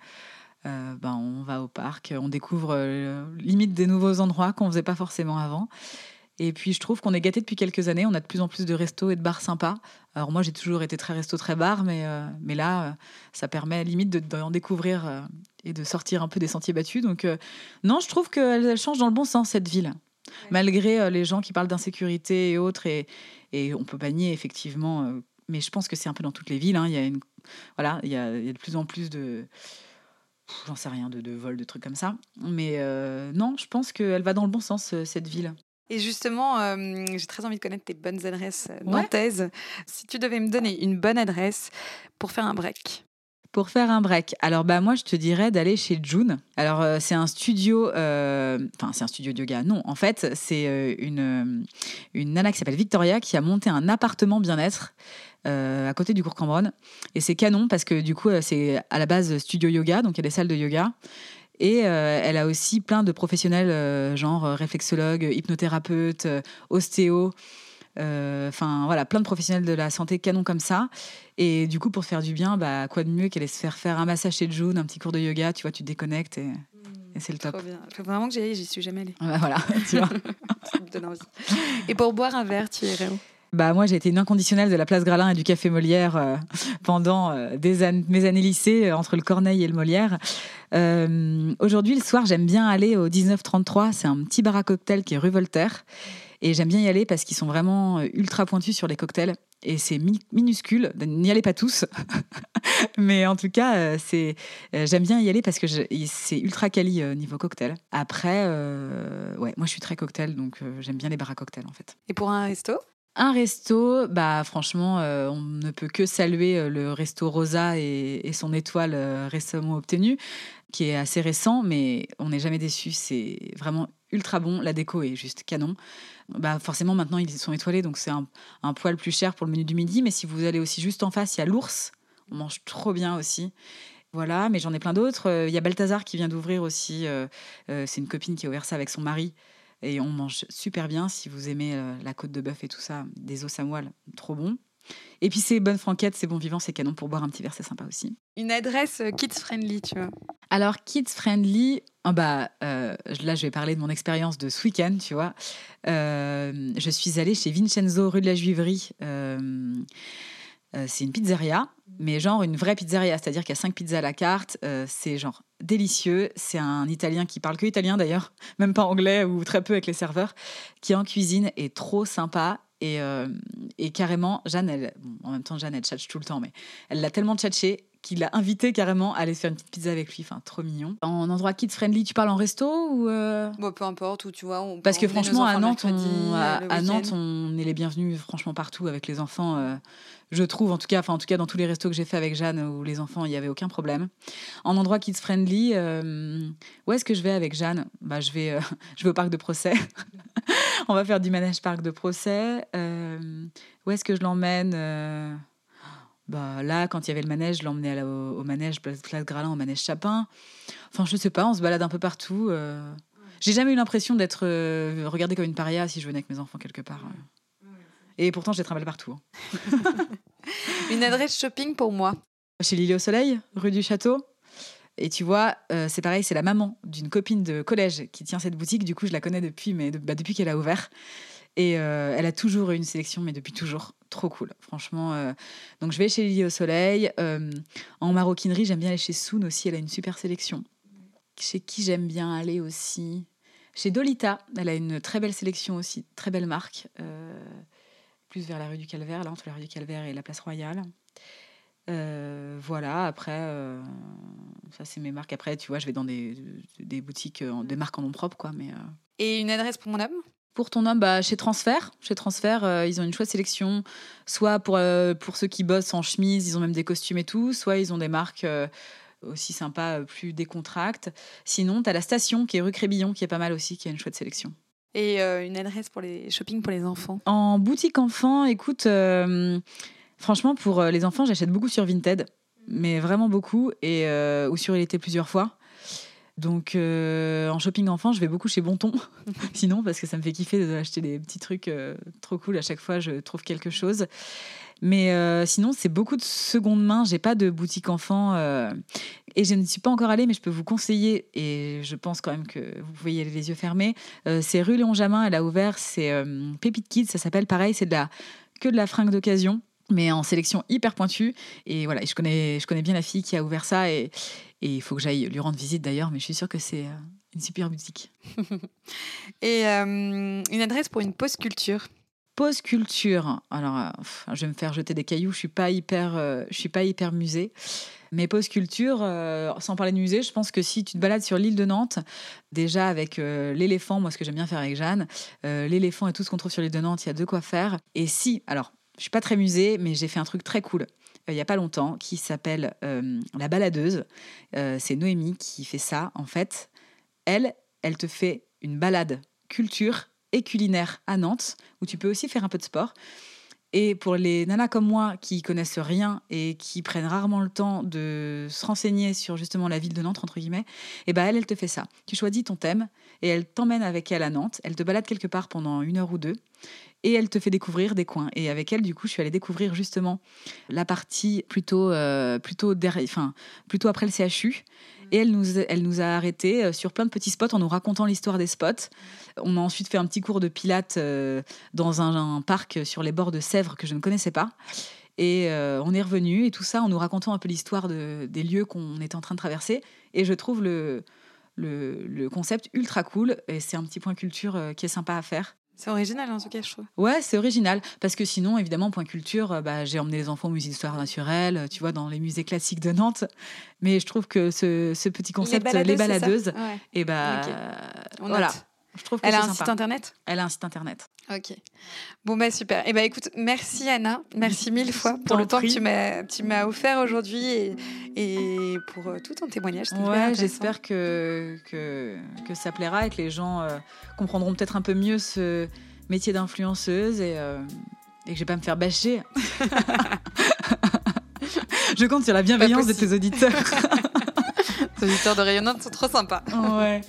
euh, bah, on va au parc, on découvre euh, limite des nouveaux endroits qu'on faisait pas forcément avant. Et puis je trouve qu'on est gâté depuis quelques années. On a de plus en plus de restos et de bars sympas. Alors moi j'ai toujours été très resto, très bar, mais, euh, mais là ça permet limite d'en découvrir et de sortir un peu des sentiers battus. Donc non, je trouve qu'elle change dans le bon sens cette ville. Malgré les gens qui parlent d'insécurité et autres, et, et on peut pas nier effectivement, mais je pense que c'est un peu dans toutes les villes. Hein. il y a une, voilà, il y a, il y a de plus en plus de j'en sais rien, de, de vols, de trucs comme ça. Mais euh, non, je pense qu'elle va dans le bon sens, euh, cette ville. Et justement, euh, j'ai très envie de connaître tes bonnes adresses nantaises. Si tu devais me donner une bonne adresse pour faire un break. Pour faire un break, alors bah moi je te dirais d'aller chez June. Alors c'est un studio, enfin c'est un studio de yoga. Non, en fait c'est une une nana qui s'appelle Victoria qui a monté un appartement bien-être euh, à côté du cours Cambronne. Et c'est canon parce que du coup, euh, c'est à la base studio yoga, donc il y a des salles de yoga. Et euh, elle a aussi plein de professionnels, genre réflexologue, hypnothérapeute, ostéo. Enfin, voilà, plein de professionnels de la santé canon comme ça. Et du coup, pour faire du bien, bah, quoi de mieux qu'aller se faire faire un massage chez June, un petit cours de yoga, tu vois, tu te déconnectes et, mmh, c'est le top. Trop bien. Faut vraiment que j'y aille, j'y suis jamais allée. Bah, voilà, tu vois. ça me donne envie. Et pour boire un verre, tu irais où? Bah, moi, j'ai été une inconditionnelle de la place Gralin et du Café Molière euh, pendant euh, des mes années lycée, euh, entre le Corneille et le Molière. Aujourd'hui, le soir, j'aime bien aller au 1933. C'est un petit bar à cocktail qui est rue Voltaire. Et j'aime bien y aller parce qu'ils sont vraiment ultra pointus sur les cocktails. Et c'est minuscule. N'y allez pas tous. Mais en tout cas, c'est j'aime bien y aller parce que c'est ultra quali niveau cocktail. Après, ouais, moi je suis très cocktail, donc j'aime bien les bars à cocktail en fait. Et pour un resto? Un resto, bah franchement, euh, on ne peut que saluer euh, le resto Rosa et, son étoile euh, récemment obtenue, qui est assez récent, mais on n'est jamais déçu. C'est vraiment ultra bon. La déco est juste canon. Bah forcément, maintenant ils sont étoilés, donc c'est un, un, poil plus cher pour le menu du midi. Mais si vous allez aussi juste en face, il y a l'ours. On mange trop bien aussi. Voilà, mais j'en ai plein d'autres. Il y a Balthazar qui vient d'ouvrir aussi. c'est une copine qui a ouvert ça avec son mari. Et on mange super bien si vous aimez euh, la côte de bœuf et tout ça, des os à moelle, trop bon. Et puis c'est bonne franquette, c'est bon vivant, c'est canon pour boire un petit verre, c'est sympa aussi. Une adresse euh, kids friendly, tu vois. Alors kids friendly, oh bah euh, là je vais parler de mon expérience de ce week-end, tu vois. je suis allée chez Vincenzo rue de la Juiverie. C'est une pizzeria, mais genre une vraie pizzeria, c'est-à-dire qu'il y a cinq pizzas à la carte. c'est genre délicieux. C'est un Italien qui parle que italien d'ailleurs, même pas anglais ou très peu avec les serveurs, qui en cuisine est trop sympa. Et, euh, et carrément, Jeanne, elle, en même temps, Jeanne, elle tchatche tout le temps, mais elle l'a tellement tchatché qu'il l'a invité carrément à aller faire une petite pizza avec lui. Enfin, trop mignon. En endroit kids friendly, tu parles en resto ou euh bon, Peu importe, où tu vois. On Parce que franchement, à Nantes, on, à, Nantes, on est les bienvenus franchement partout avec les enfants. Euh, je trouve, en tout cas, enfin, en tout cas, dans tous les restos que j'ai fait avec Jeanne où les enfants, il n'y avait aucun problème. En endroit kids friendly, euh, où est-ce que je vais avec Jeanne? Bah, je, vais, euh, je vais au parc de procès. On va faire du manège parc de procès. Euh, où est-ce que je l'emmène bah, là, quand il y avait le manège, je l'emmenais au, au, manège Place, Gralin, au manège Chapin. Enfin, je sais pas, on se balade un peu partout. J'ai jamais eu l'impression d'être regardée comme une paria si je venais avec mes enfants quelque part. Et pourtant, j'ai travaillé partout. Hein. Une adresse shopping pour moi. Chez Lily au Soleil, rue du Château. Et tu vois, euh, c'est pareil, c'est la maman d'une copine de collège qui tient cette boutique. Du coup, je la connais depuis, mais bah, depuis qu'elle a ouvert. Et elle a toujours eu une sélection, mais depuis toujours. Trop cool, franchement. Donc je vais chez Lily au Soleil. en maroquinerie, j'aime bien aller chez Soon aussi, elle a une super sélection. Chez qui j'aime bien aller aussi? Chez Dolita, elle a une très belle sélection aussi, très belle marque. plus vers la rue du Calvaire, là, entre la rue du Calvaire et la place Royale. Euh, voilà, après, euh, ça c'est mes marques. Après, tu vois, je vais dans des, des boutiques, euh, des marques en nom propre, quoi. Mais, Et une adresse pour mon homme Pour ton homme, bah, chez Transfert. Chez Transfert, ils ont une chouette sélection. Soit pour, pour ceux qui bossent en chemise, ils ont même des costumes et tout. Soit ils ont des marques aussi sympas, plus décontractes. Sinon, tu as la station qui est rue Crébillon, qui est pas mal aussi, qui a une chouette sélection. Et une adresse pour les shopping pour les enfants En boutique enfant, écoute Franchement, pour euh, les enfants, j'achète beaucoup sur Vinted, mais vraiment beaucoup, et, euh, ou sur Il était plusieurs fois. Donc, euh, en shopping enfant, je vais beaucoup chez Bonton, sinon, parce que ça me fait kiffer d'acheter des petits trucs trop cool. À chaque fois, je trouve quelque chose. Mais sinon, c'est beaucoup de seconde main. J'ai pas de boutique enfant et je ne suis pas encore allée, mais je peux vous conseiller. Et je pense quand même que vous pouvez y aller les yeux fermés. c'est rue Léon Jamin. Elle a ouvert. C'est Pépite Kids. Ça s'appelle pareil. C'est de la que de la fringue d'occasion mais en sélection hyper pointue. Et voilà, je connais, je connais bien la fille qui a ouvert ça et il faut que j'aille lui rendre visite d'ailleurs, mais je suis sûre que c'est euh, une super boutique. et euh, une adresse pour une pause culture Pause culture. Alors, euh, je vais me faire jeter des cailloux. Je suis pas hyper, je suis pas hyper musée. Mais pause culture, sans parler de musée, je pense que si tu te balades sur l'île de Nantes, déjà avec l'éléphant, moi ce que j'aime bien faire avec Jeanne, l'éléphant et tout ce qu'on trouve sur l'île de Nantes, il y a de quoi faire. Et si, alors je suis pas très musée, mais j'ai fait un truc très cool il y a pas longtemps qui s'appelle euh, La Baladeuse. Euh, c'est Noémie qui fait ça. En fait, elle, elle te fait une balade culture et culinaire à Nantes, où tu peux aussi faire un peu de sport. Et pour les nanas comme moi qui connaissent rien et qui prennent rarement le temps de se renseigner sur justement la ville de Nantes, entre guillemets, et eh ben elle, elle te fait ça. Tu choisis ton thème et elle t'emmène avec elle à Nantes. Elle te balade quelque part pendant une heure ou deux et elle te fait découvrir des coins. Et avec elle, du coup, je suis allée découvrir justement la partie plutôt, euh, plutôt, enfin, plutôt après le CHU. Mm. Et elle nous, elle nous a arrêtés euh, sur plein de petits spots en nous racontant l'histoire des spots. On a ensuite fait un petit cours de pilates euh, dans un, parc sur les bords de Sèvres que je ne connaissais pas. Et on est revenu et tout ça en nous racontant un peu l'histoire de, des lieux qu'on était en train de traverser. Et je trouve le, le, le concept ultra cool. Et c'est un petit point culture qui est sympa à faire. C'est original en tout cas, je trouve. Ouais, c'est original. Parce que sinon, évidemment, point culture, euh, bah, j'ai emmené les enfants au musée d'histoire naturelle, euh, tu vois, dans les musées classiques de Nantes. Mais je trouve que ce, ce petit concept, les baladeuses, et eh bah, voilà. Elle a un site internet? Elle a un site internet. Ok. Bon, bah super. Eh bah écoute, merci Anna. Merci mille fois pour le temps que tu m'as offert aujourd'hui et, et, pour euh, tout ton témoignage. Ouais, j'espère que, que, que, ça plaira et que les gens euh, comprendront peut-être un peu mieux ce métier d'influenceuse et, euh, et que je vais pas me faire bâcher. je compte sur la bienveillance de tes auditeurs. Les auditeurs de Rayonnante sont trop sympas. Ouais.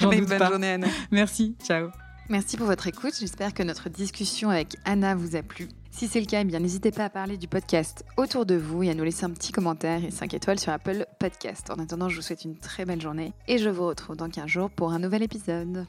bonne journée, Anna. Merci. Ciao. Merci pour votre écoute. J'espère que notre discussion avec Anna vous a plu. Si c'est le cas, eh n'hésitez pas à parler du podcast autour de vous et à nous laisser un petit commentaire et 5 étoiles sur Apple Podcast. En attendant, je vous souhaite une très belle journée et je vous retrouve dans 15 jours pour un nouvel épisode.